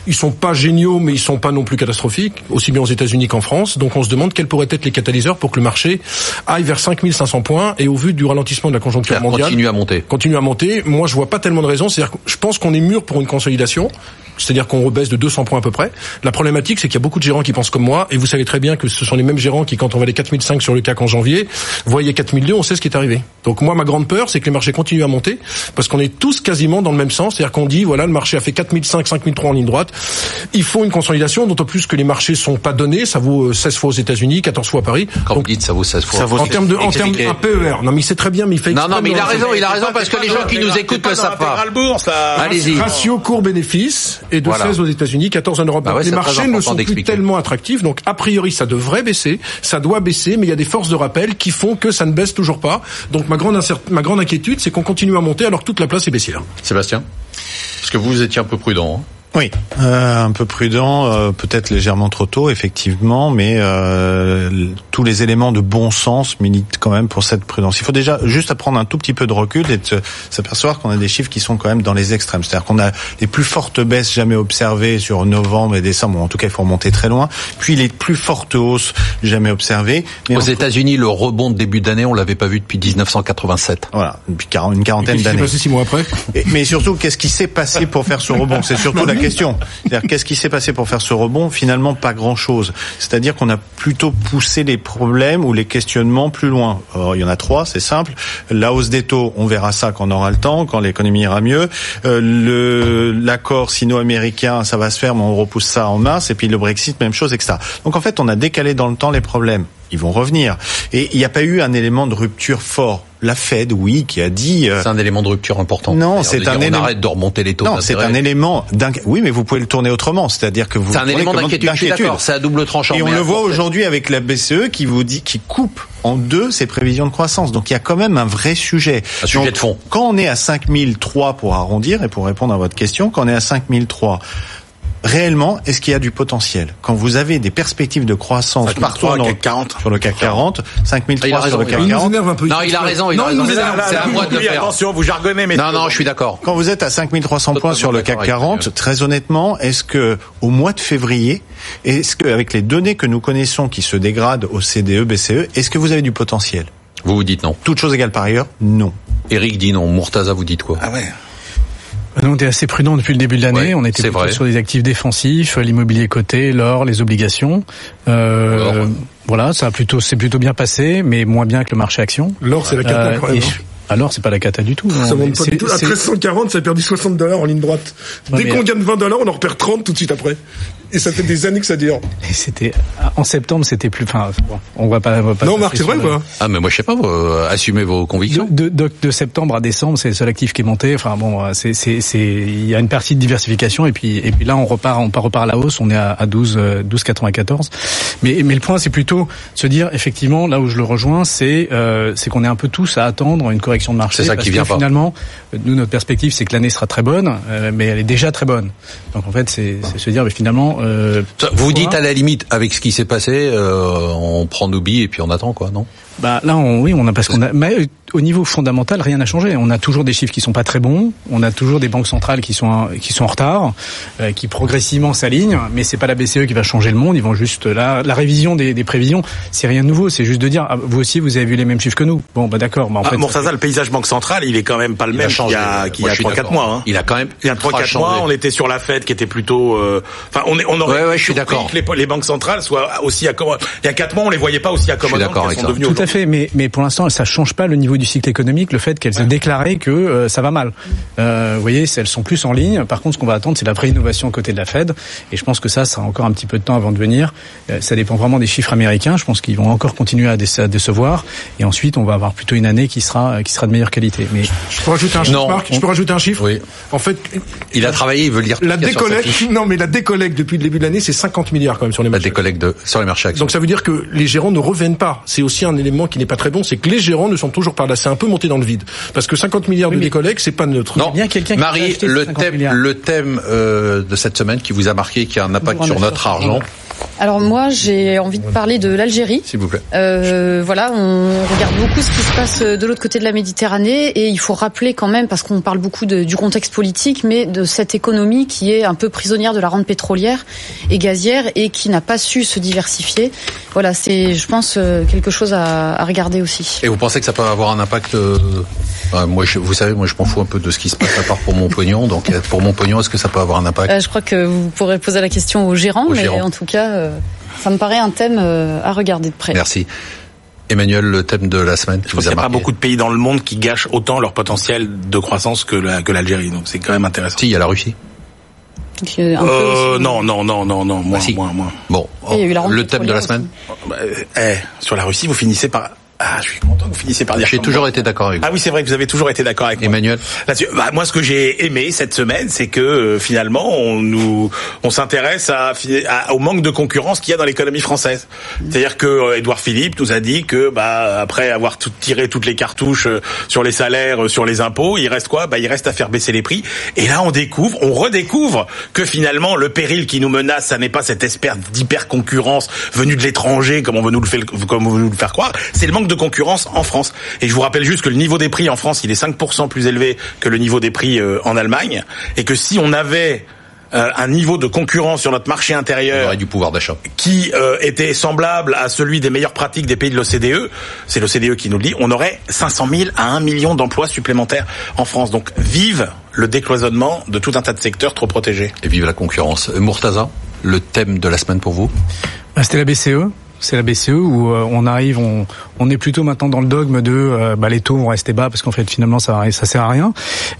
ils sont pas géniaux mais ils sont pas non plus catastrophiques, aussi bien aux États-Unis qu'en France. Donc on se demande quels pourraient être les catalyseurs pour que le marché aille vers 5500 points et au vu du ralentissement de la conjoncture mondiale continue à monter. Continue à monter. Moi je vois pas tellement de raisons, c'est-à-dire que je pense qu'on est mûr pour une consolidation c'est-à-dire qu'on rebaisse de 200 points à peu près. La problématique, c'est qu'il y a beaucoup de gérants qui pensent comme moi, et vous savez très bien que ce sont les mêmes gérants qui, quand on va les 4005 sur le CAC en janvier, voyaient 4002, on sait ce qui est arrivé. Donc moi, ma grande peur, c'est que les marchés continuent à monter, parce qu'on est tous quasiment dans le même sens, c'est-à-dire qu'on dit, voilà, le marché a fait 4005, 5003 en ligne droite, il faut une consolidation, d'autant plus que les marchés sont pas donnés, ça vaut 16 fois aux États-Unis, 14 fois à Paris. Quand Donc, vous dites ça vaut 16 fois. Ça vaut en termes de, en termes un PER. Non, mais il sait très bien, mais il fait Non, non, mais il a raison, il a raison, parce que les gens qui nous écoutent le savent pas. Allez-y. Ratio court-bénéfice et de 16 aux États États-Unis, 14 en Europe. Bah les marchés ne sont plus tellement attractifs, donc a priori ça devrait baisser, ça doit baisser, mais il y a des forces de rappel qui font que ça ne baisse toujours pas. Donc ma grande, ma grande inquiétude, c'est qu'on continue à monter alors que toute la place est baissière. Sébastien? Parce que vous, vous étiez un peu prudent. Hein. Oui, euh, un peu prudent, euh, peut-être légèrement trop tôt, effectivement, mais euh, tous les éléments de bon sens militent quand même pour cette prudence. Il faut déjà juste prendre un tout petit peu de recul et de s'apercevoir qu'on a des chiffres qui sont quand même dans les extrêmes. C'est-à-dire qu'on a les plus fortes baisses jamais observées sur novembre et décembre, en tout cas il faut remonter très loin, puis les plus fortes hausses jamais observées. Mais Aux États-Unis, le rebond de début d'année, on l'avait pas vu depuis 1987. Voilà, depuis une quarantaine d'années. Qu'est-ce qui s'est passé six mois après Mais surtout, qu'est-ce qui s'est passé pour faire ce rebond? C'est surtout la question. Qu'est-ce qui s'est passé pour faire ce rebond? Finalement, pas grand-chose. C'est-à-dire qu'on a plutôt poussé les problèmes ou les questionnements plus loin. il y en a trois, c'est simple. La hausse des taux, on verra ça quand on aura le temps, quand l'économie ira mieux. Euh, l'accord sino-américain, ça va se faire, mais on repousse ça en mars. Et puis le Brexit, même chose, etc. Donc en fait, on a décalé dans le temps les problèmes ils vont revenir. Et il n'y a pas eu un élément de rupture fort. La Fed, oui, qui a dit. Euh, c'est un élément de rupture important. Non, c'est un élément. On arrête de remonter les taux. Non, c'est un élément. Oui, mais vous pouvez le tourner autrement, c'est-à-dire que vous. C'est un élément d'inquiétude. C'est à double tranchant. Et on le voit aujourd'hui avec la BCE qui vous dit, qui coupe en deux ses prévisions de croissance. Donc il y a quand même un vrai sujet. Un sujet de fond. Quand on est à 5003 pour arrondir et pour répondre à votre question, quand on est à 5003 réellement, est-ce qu'il y a du potentiel Quand vous avez des perspectives de croissance partout dans, CAC 40. sur le CAC 40, 5003 sur le CAC 40. Non, il a raison, il a raison. C'est à moi de le faire. Attention, vous jargonnez, mais non, non, je suis d'accord. Quand vous êtes à 5300 points sur le CAC 40, très honnêtement, est-ce que au mois de février, est-ce que avec les données que nous connaissons qui se dégradent au CDE, BCE, est-ce que vous avez du potentiel? Vous vous dites non. Toute chose égale par ailleurs, non. Eric dit non. Murtaza, vous dites quoi? Ah ouais. Nous, on était assez prudent depuis le début de l'année. on était sur des actifs défensifs, l'immobilier coté, l'or, les obligations. Euh, voilà, ça a plutôt, c'est plutôt bien passé, mais moins bien que le marché action. L'or, c'est la cata euh, hein. alors, c'est pas la cata du tout. Ça monte pas du tout. À 1340, ça a perdu 60 dollars en ligne droite. Dès qu'on gagne 20 dollars, on en repère 30 tout de suite après et ça fait des années que ça dure. Et c'était en septembre, c'était plus. Enfin, bon, on va pas. va pas non, Marc, c'est vrai ou pas Ah, mais moi, je sais pas. Vous, euh, assumez vos convictions. De, de, de, septembre à décembre, c'est le seul actif qui est monté. Enfin, bon, c'est c'est c'est il y a une partie de diversification et puis et puis là, on repart, on repart à la hausse. On est à, à 12 12 94. Mais mais le point, c'est plutôt se dire effectivement là où je le rejoins, c'est euh, c'est qu'on est un peu tous à attendre une correction de marché. C'est ça qui vient pas. Finalement, nous notre perspective, c'est que l'année sera très bonne, euh, mais elle est déjà très bonne. Donc en fait, c'est se dire, mais finalement euh, vous dites à la limite, avec ce qui s'est passé, euh, on prend nos billes et puis on attend, quoi, non? Bah là, on, oui, on a parce qu'on a. Mais au niveau fondamental, rien n'a changé. On a toujours des chiffres qui sont pas très bons. On a toujours des banques centrales qui sont qui sont en retard, euh, qui progressivement s'alignent. Mais c'est pas la BCE qui va changer le monde. Ils vont juste la, la révision des, des prévisions. C'est rien de nouveau. C'est juste de dire ah, vous aussi vous avez vu les mêmes chiffres que nous. Bon bah d'accord. Bah, en ah, fait, le paysage banque centrale, il est quand même pas le même qu'il y a, qu'il y a 3-4 mois. Hein. Il a quand même. Il y a 3-4 mois, on était sur la Fed qui était plutôt. Euh, enfin, on, est, on aurait. Ouais, ouais, je suis d'accord. Que les, les, banques centrales soient aussi accommodantes. Il y a 4 mois, on les voyait pas aussi accommodantes qu'elles sont devenues. Tout à fait. Mais mais pour l'instant, ça change pas le niveau du cycle économique. Le fait qu'elles aient déclaré que euh, ça va mal. Euh, vous voyez, elles sont plus en ligne. Par contre, ce qu'on va attendre, c'est la vraie innovation côté de la Fed. Et je pense que ça, ça sera encore un petit peu de temps avant de venir. Euh, ça dépend vraiment des chiffres américains. Je pense qu'ils vont encore continuer à, décevoir. Et ensuite, on va avoir plutôt une année qui sera qui sera de meilleure qualité. Mais je peux rajouter un chiffre, Marc? Je peux rajouter un chiffre? Oui. En fait, il a travaillé. Il veut lire. La décollecte. Non, mais la décollecte depuis le début de l'année, c'est 50 milliards quand même sur les marchés. La décollecte de, sur les marchés actions. Donc ça veut dire que les gérants ne reviennent pas. C'est aussi un élément qui n'est pas très bon, c'est que les gérants ne sont toujours pas là. C'est un peu monté dans le vide. Parce que 50 milliards de mes collègues, c'est pas neutre. Non, bien quelqu'un Marie, le thème, le thème euh, de cette semaine qui vous a marqué, qui a un impact sur notre argent. Alors moi, j'ai envie de parler de l'Algérie. S'il vous plaît. Euh, voilà, on regarde beaucoup ce qui se passe de l'autre côté de la Méditerranée et il faut rappeler quand même, parce qu'on parle beaucoup de, du contexte politique, mais de cette économie qui est un peu prisonnière de la rente pétrolière et gazière et qui n'a pas su se diversifier. Voilà, c'est, je pense, euh, quelque chose à, à, regarder aussi. Et vous pensez que ça peut avoir un impact euh, Moi, je, vous savez, moi, je m'en fous un peu de ce qui se passe à part pour mon pognon. Donc, pour mon pognon, est-ce que ça peut avoir un impact? Euh, Je crois que vous pourrez poser la question au gérant, mais en tout cas. Euh, ça me paraît un thème euh, à regarder de près. Merci. Emmanuel, le thème de la semaine. Je pense qu'il n'y a pas beaucoup de pays dans le monde qui gâchent autant leur potentiel de croissance que l'Algérie. Donc c'est quand même intéressant. Si, il y a la Russie. Euh, non, non, non, non, non, moins, ah, moins, moins. Bon, le thème de la semaine. Eh, sur la Russie, vous finissez par Ah, je suis content que vous finissiez par dire. J'ai toujours été d'accord avec vous. Ah oui, c'est vrai que vous avez toujours été d'accord avec Emmanuel. Moi. Bah, moi, ce que j'ai aimé cette semaine, c'est que euh, finalement, on nous, on s'intéresse à, au manque de concurrence qu'il y a dans l'économie française. C'est-à-dire que euh, Édouard Philippe nous a dit que, bah, après avoir tout, tiré toutes les cartouches euh, sur les salaires, sur les impôts, il reste quoi? Bah, il reste à faire baisser les prix. Et là, on découvre, on redécouvre que finalement, le péril qui nous menace, ça n'est pas cette espèce d'hyper concurrence venue de l'étranger, comme on veut nous le faire, comme on veut nous le faire croire. C'est le manque de concurrence en France. Et je vous rappelle juste que le niveau des prix en France, il est 5% plus élevé que le niveau des prix euh, en Allemagne, et que si on avait euh, un niveau de concurrence sur notre marché intérieur du pouvoir d'achat qui euh, était semblable à celui des meilleures pratiques des pays de l'OCDE, c'est l'OCDE qui nous le dit, on aurait 500 000 à 1 million d'emplois supplémentaires en France. Donc vive le décloisonnement de tout un tas de secteurs trop protégés. Et vive la concurrence. Murtaza, le thème de la semaine pour vous? Bah, C'était la BCE c'est la BCE où euh, on arrive, on, on est plutôt maintenant dans le dogme de euh, bah, les taux vont rester bas parce qu'en fait finalement ça ça sert à rien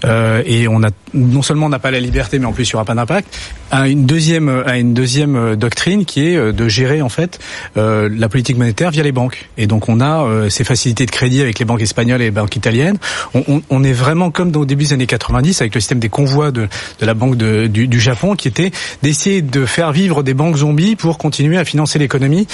euh, et on a non seulement on n'a pas la liberté mais en plus il y aura pas d'impact. À une deuxième à une deuxième doctrine qui est de gérer en fait la politique monétaire via les banques et donc on a ces facilités de crédit avec les banques espagnoles et les banques italiennes. On, on, on est vraiment comme dans, au début des années 90 avec le système des convois de, de la banque du, du Japon qui était d'essayer de faire vivre des banques zombies pour continuer à financer l'économie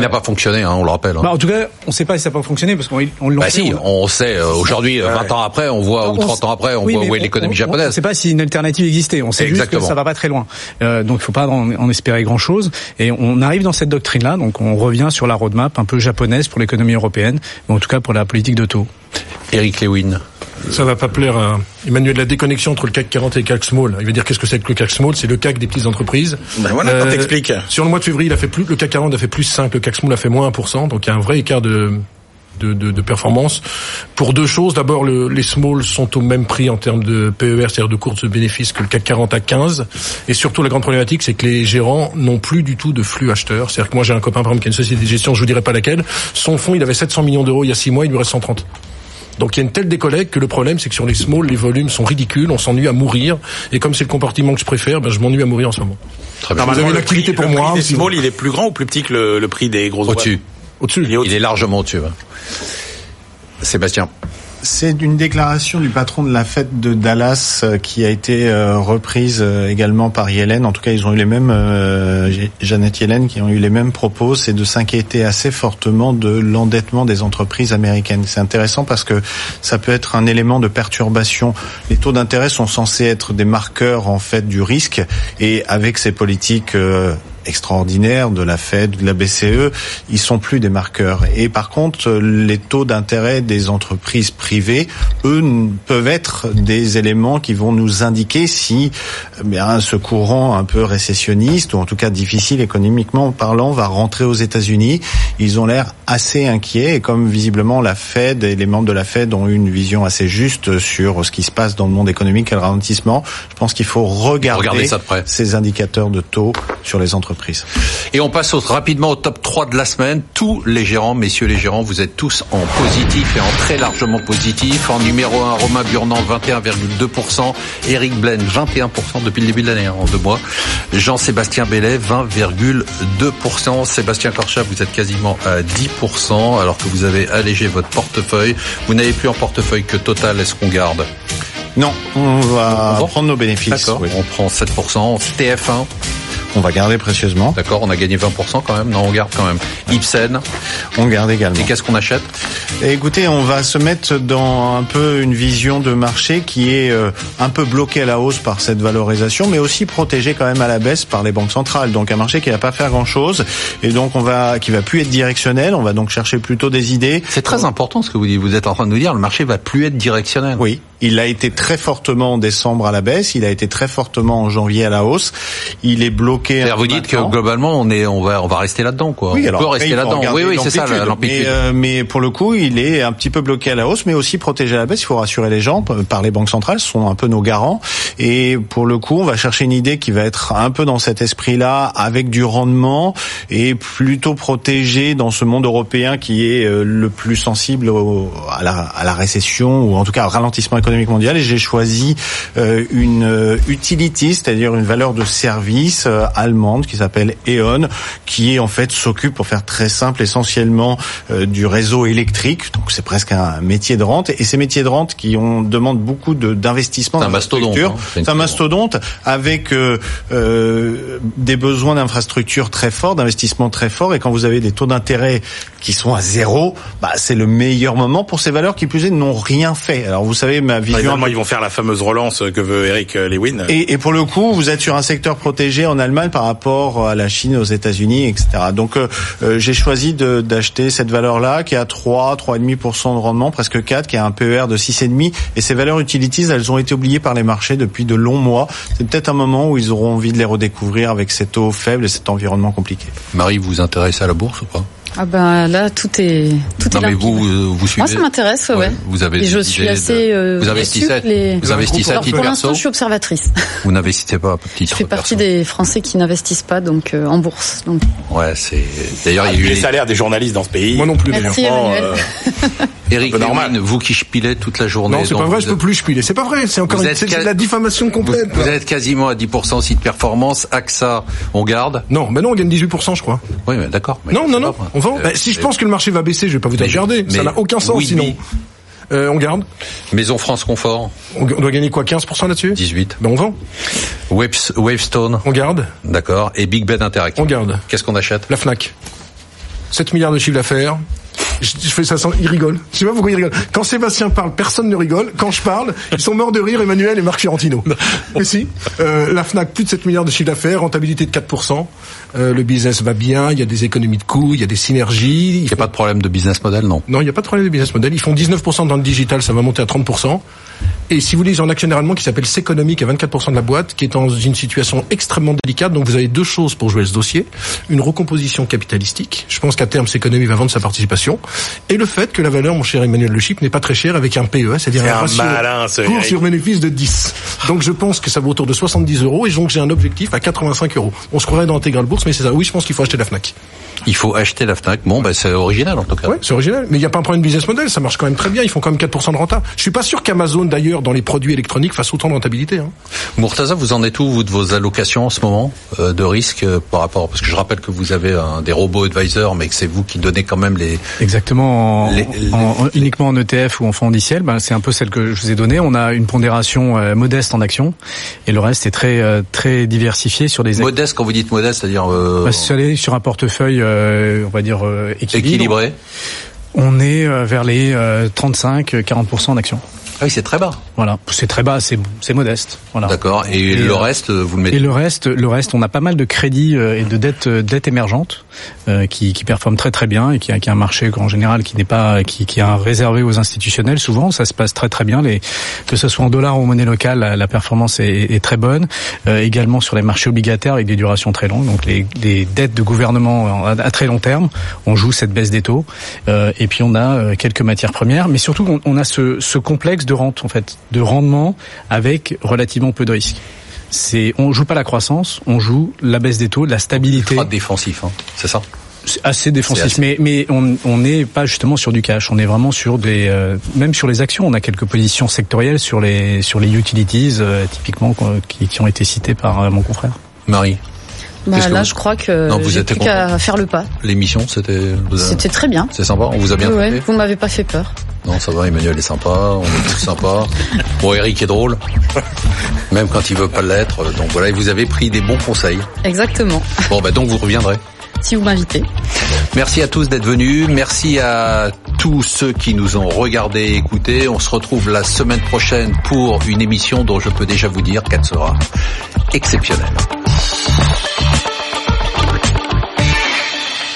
n'a pas fonctionné, hein, on le rappelle. Hein. Bah, en tout cas, on ne sait pas si ça n'a pas fonctionné parce qu'on on bah si, on, sait. Euh, aujourd'hui, 20 ans après, on voit ou 30 ans après, on voit où est l'économie japonaise. On ne sait pas si une alternative existait. On sait Exactement. juste que ça va pas très loin. Euh, donc, il faut pas en, en espérer grand chose. Et on arrive dans cette doctrine-là. Donc, on revient sur la roadmap un peu japonaise pour l'économie européenne, ou en tout cas pour la politique de taux. Eric Lewin. Ça va pas plaire à Emmanuel, la déconnexion entre le CAC 40 et le CAC Small. Il veut dire qu'est-ce que c'est que le CAC Small? C'est le CAC des petites entreprises. Ben voilà, euh, t'expliques. Sur le mois de février, il a fait plus, le CAC 40 a fait plus 5, le CAC Small a fait moins 1%, donc il y a un vrai écart de, de, de, de, performance pour deux choses. D'abord, le, les small sont au même prix en termes de PER, c'est-à-dire de course de bénéfices que le CAC 40 à 15. Et surtout, la grande problématique, c'est que les gérants n'ont plus du tout de flux acheteurs. C'est-à-dire que moi, j'ai un copain, par exemple, qui a une société de gestion, je vous dirai pas laquelle. Son fonds, il avait 700 millions d'euros il y a six mois, il lui reste 130. Donc il y a une telle décollecte que le problème, c'est que sur les small, les volumes sont ridicules, on s'ennuie à mourir. Et comme c'est le comportement que je préfère, ben, je m'ennuie à mourir en ce moment. Très bien. Vous avez une activité pour moi. Le small, il est plus grand ou plus petit que le, prix des grosses Au-dessus. Au-dessus. Il, il, est largement au-dessus. Sébastien. C'est une déclaration du patron de la fête de Dallas euh, qui a été euh, reprise euh, également par Yellen. En tout cas, ils ont eu les mêmes, Jeannette Yellen, qui ont eu les mêmes propos, c'est de s'inquiéter assez fortement de l'endettement des entreprises américaines. C'est intéressant parce que ça peut être un élément de perturbation. Les taux d'intérêt sont censés être des marqueurs en fait du risque et avec ces politiques extraordinaires de la Fed, de la BCE, ils sont plus des marqueurs. Et par contre, les taux d'intérêt des entreprises privées, eux, peuvent être des éléments qui vont nous indiquer si eh bien, ce courant un peu récessionniste, ou en tout cas difficile économiquement parlant, va rentrer aux États-Unis. Ils ont l'air assez inquiets, et comme visiblement la Fed et les membres de la Fed ont une vision assez juste sur ce qui se passe dans le monde économique et le ralentissement, je pense qu'il faut regarder, ces indicateurs de taux sur les entreprises. Et on passe rapidement au top 3 de la semaine. Tous les gérants, messieurs les gérants, vous êtes tous en positif et en très largement positif. En numéro 1, Romain Burnand, 21,2%. Eric Blaine, 21% depuis le début de l'année, hein, en deux mois. Jean-Sébastien Bellet, 20,2%. Sébastien Corchat, vous êtes quasiment à 10%, alors que vous avez allégé votre portefeuille. Vous n'avez plus en portefeuille que Total. Est-ce qu'on garde? Non, on va prendre nos bénéfices. D'accord, on prend 7%. TF1 on va garder précieusement. D'accord, on a gagné 20% quand même. Non, on garde quand même. Ipsen, on garde également. Et qu'est-ce qu'on achète? Écoutez, on va se mettre dans un peu une vision de marché qui est euh, un peu bloquée à la hausse par cette valorisation, mais aussi protégée quand même à la baisse par les banques centrales. Donc un marché qui va pas faire grand-chose et donc on va qui va plus être directionnel. On va donc chercher plutôt des idées. C'est très important ce que vous dites. Vous êtes en train de nous dire le marché va plus être directionnel. Oui, il a été très fortement en décembre à la baisse. Il a été très fortement en janvier à la hausse. Il est bloqué vous dites que globalement on est on va on va rester là-dedans quoi. Oui, on peut rester là-dedans. Oui oui, c'est ça l'amplitude. Mais, euh, mais, pour le coup, il est un petit peu bloqué à la hausse mais aussi protégé à la baisse, il faut rassurer les gens par les banques centrales, ce sont un peu nos garants et pour le coup, on va chercher une idée qui va être un peu dans cet esprit-là avec du rendement et plutôt protégé dans ce monde européen qui est euh, le plus sensible à, la, à la récession ou en tout cas au ralentissement économique mondial et j'ai choisi euh, une utility, c'est-à-dire une valeur de service allemande qui s'appelle E.ON, qui en fait s'occupe, pour faire très simple, essentiellement du réseau électrique. Donc c'est presque un métier de rente. Et ces métiers de rente qui ont demandent beaucoup d'investissement. C'est un mastodonte. Hein, c'est un mastodonte avec des besoins d'infrastructures très forts, d'investissements très forts. Et quand vous avez des taux d'intérêt qui sont à zéro, bah, c'est le meilleur moment pour ces valeurs qui plus est n'ont rien fait. Alors vous savez ma vision. ils vont faire la fameuse relance que veut Eric Lewin. Et, et, pour le coup, vous êtes sur un secteur protégé en Allemagne par rapport à la Chine, aux États-Unis, etc. Donc euh, euh, j'ai choisi d'acheter cette valeur-là qui a 3, 3,5% de rendement, presque 4, qui a un PER de 6,5. Et ces valeurs utilities, elles ont été oubliées par les marchés depuis de longs mois. C'est peut-être un moment où ils auront envie de les redécouvrir avec ces taux faibles et cet environnement compliqué. Marie, vous vous intéressez à la bourse ou pas? Ah ben là tout est tout non, est mais vous euh, vous suivez Moi ça m'intéresse ouais, ouais. Vous avez Et je suis assez euh, vous investissez les... vous investissez à titre Pour l'instant je suis observatrice. Vous n'investissez pas à titre Je fais partie des Français qui n'investissent pas donc euh, en bourse donc. Ouais c'est d'ailleurs il y a eu les salaires des journalistes dans ce pays. Moi non plus. Merci. Euh... Eric normal. vous qui spilez toute la journée. Non, c'est pas vrai, je peux plus spiler. C'est pas vrai, c'est encore une, de la diffamation complète. Vous, vous, êtes quasiment à 10% aussi de performance. AXA, on garde Non, mais non, on gagne 18%, je crois. Oui, mais d'accord. Non, non, non, Bah, si je pense que le marché va baisser, je vais pas vous dire garder. Ça n'a aucun sens sinon. Euh, on garde. Maison France Confort. On doit gagner quoi 15% là-dessus? 18. Ben on vend. Wavestone. On garde. D'accord. Et Big Ben Interactive. On garde. Qu'est-ce qu'on achète? La Fnac. 7 milliards de chiffre d'affaires. Je, fais ça sans, il rigole. Je sais pas pourquoi il rigole. Quand Sébastien parle, personne ne rigole. Quand je parle, ils sont morts de rire, Emmanuel et Marc Fiorentino. Mais si, euh, la Fnac, plus de 7 milliards de chiffre d'affaires, rentabilité de 4%. Euh, le business va bien, il y a des économies de coûts, il y a des synergies. Il n'y a pas de problème de business model, non? Non, il n'y a pas de problème de business model. Ils font 19% dans le digital, ça va monter à 30%. Et si vous voulez, ils ont un actionnaire allemand qui s'appelle Seconomic à 24% de la boîte, qui est dans une situation extrêmement délicate. Donc vous avez deux choses pour jouer ce dossier. Une recomposition capitalistique. Je pense qu'à terme, Seconomic va vendre sa participation. Et le fait que la valeur, mon cher Emmanuel Le Chip, n'est pas très chère avec un PE, c'est-à-dire un, ratio malin, cours sur bénéfice de 10. Donc je pense que ça vaut autour de 70 euros et donc j'ai un objectif à 85 euros. On se croirait dans l'intégral bourse, mais c'est ça. Oui, je pense qu'il faut acheter la Fnac. Il faut acheter la Fnac. Bon, ben c'est original en tout cas. Oui, c'est original. Mais il n'y a pas un problème de business model. Ça marche quand même très bien. Ils font quand même 4% de renta. Je suis pas sûr qu'Amazon d'ailleurs dans les produits électroniques fasse autant de rentabilité. Hein. Mourtaza, vous en êtes où vous de vos allocations en ce moment euh, de risque euh, par rapport parce que je rappelle que vous avez un, des robots advisors, mais que c'est vous qui donnez quand même les exactement en, les, en, uniquement en ETF ou en fonds indiciels. Ben, c'est un peu celle que je vous ai donnée. On a une pondération euh, modeste en actions et le reste est très euh, très diversifié sur des modeste. Quand vous dites modeste, c'est-à-dire euh... ben, sur, sur un portefeuille, on va dire équilibré. On est vers les 35-40% d'actions. Ah oui, c'est très bas. Voilà, c'est très bas, c'est c'est modeste. Voilà. D'accord. Et, le reste, vous le mettez. Et le reste, le reste, on a pas mal de crédits euh, et de dettes euh, dettes émergentes euh, qui qui performent très très bien et qui a qui a un marché en général qui n'est pas qui qui est réservé aux institutionnels. Souvent, ça se passe très très bien. Les que ce soit en dollars ou en monnaie locale, la, la performance est, est, très bonne. Euh, également sur les marchés obligataires avec des durations très longues. Donc les, les dettes de gouvernement à, à, très long terme, on joue cette baisse des taux. Euh, et puis on a quelques matières premières, mais surtout on, on a ce, ce complexe de rente en fait, de rendement avec relativement peu de risques. C'est, on joue pas la croissance, on joue la baisse des taux, la stabilité. Ultra défensif, hein, c'est ça? C'est assez défensif, assez... mais mais on n'est pas justement sur du cash. On est vraiment sur des, euh, même sur les actions, on a quelques positions sectorielles sur les sur les utilities euh, typiquement qui, qui, ont été citées par euh, mon confrère. Marie. Bah là, vous... je crois que non, vous plus qu'à faire le pas. L'émission, c'était. C'était très bien. C'est sympa. On vous a bien. Ouais, vous m'avez pas fait peur. Non, ça va. Emmanuel est sympa. On est tous sympas. Bon, Eric est drôle, même quand il veut pas l'être. Donc voilà, vous avez pris des bons conseils. Exactement. Bon, bah donc vous reviendrez. Si vous m'invitez. Merci à tous d'être venus. Merci à tous ceux qui nous ont regardés et écoutés. On se retrouve la semaine prochaine pour une émission dont je peux déjà vous dire qu'elle sera exceptionnelle.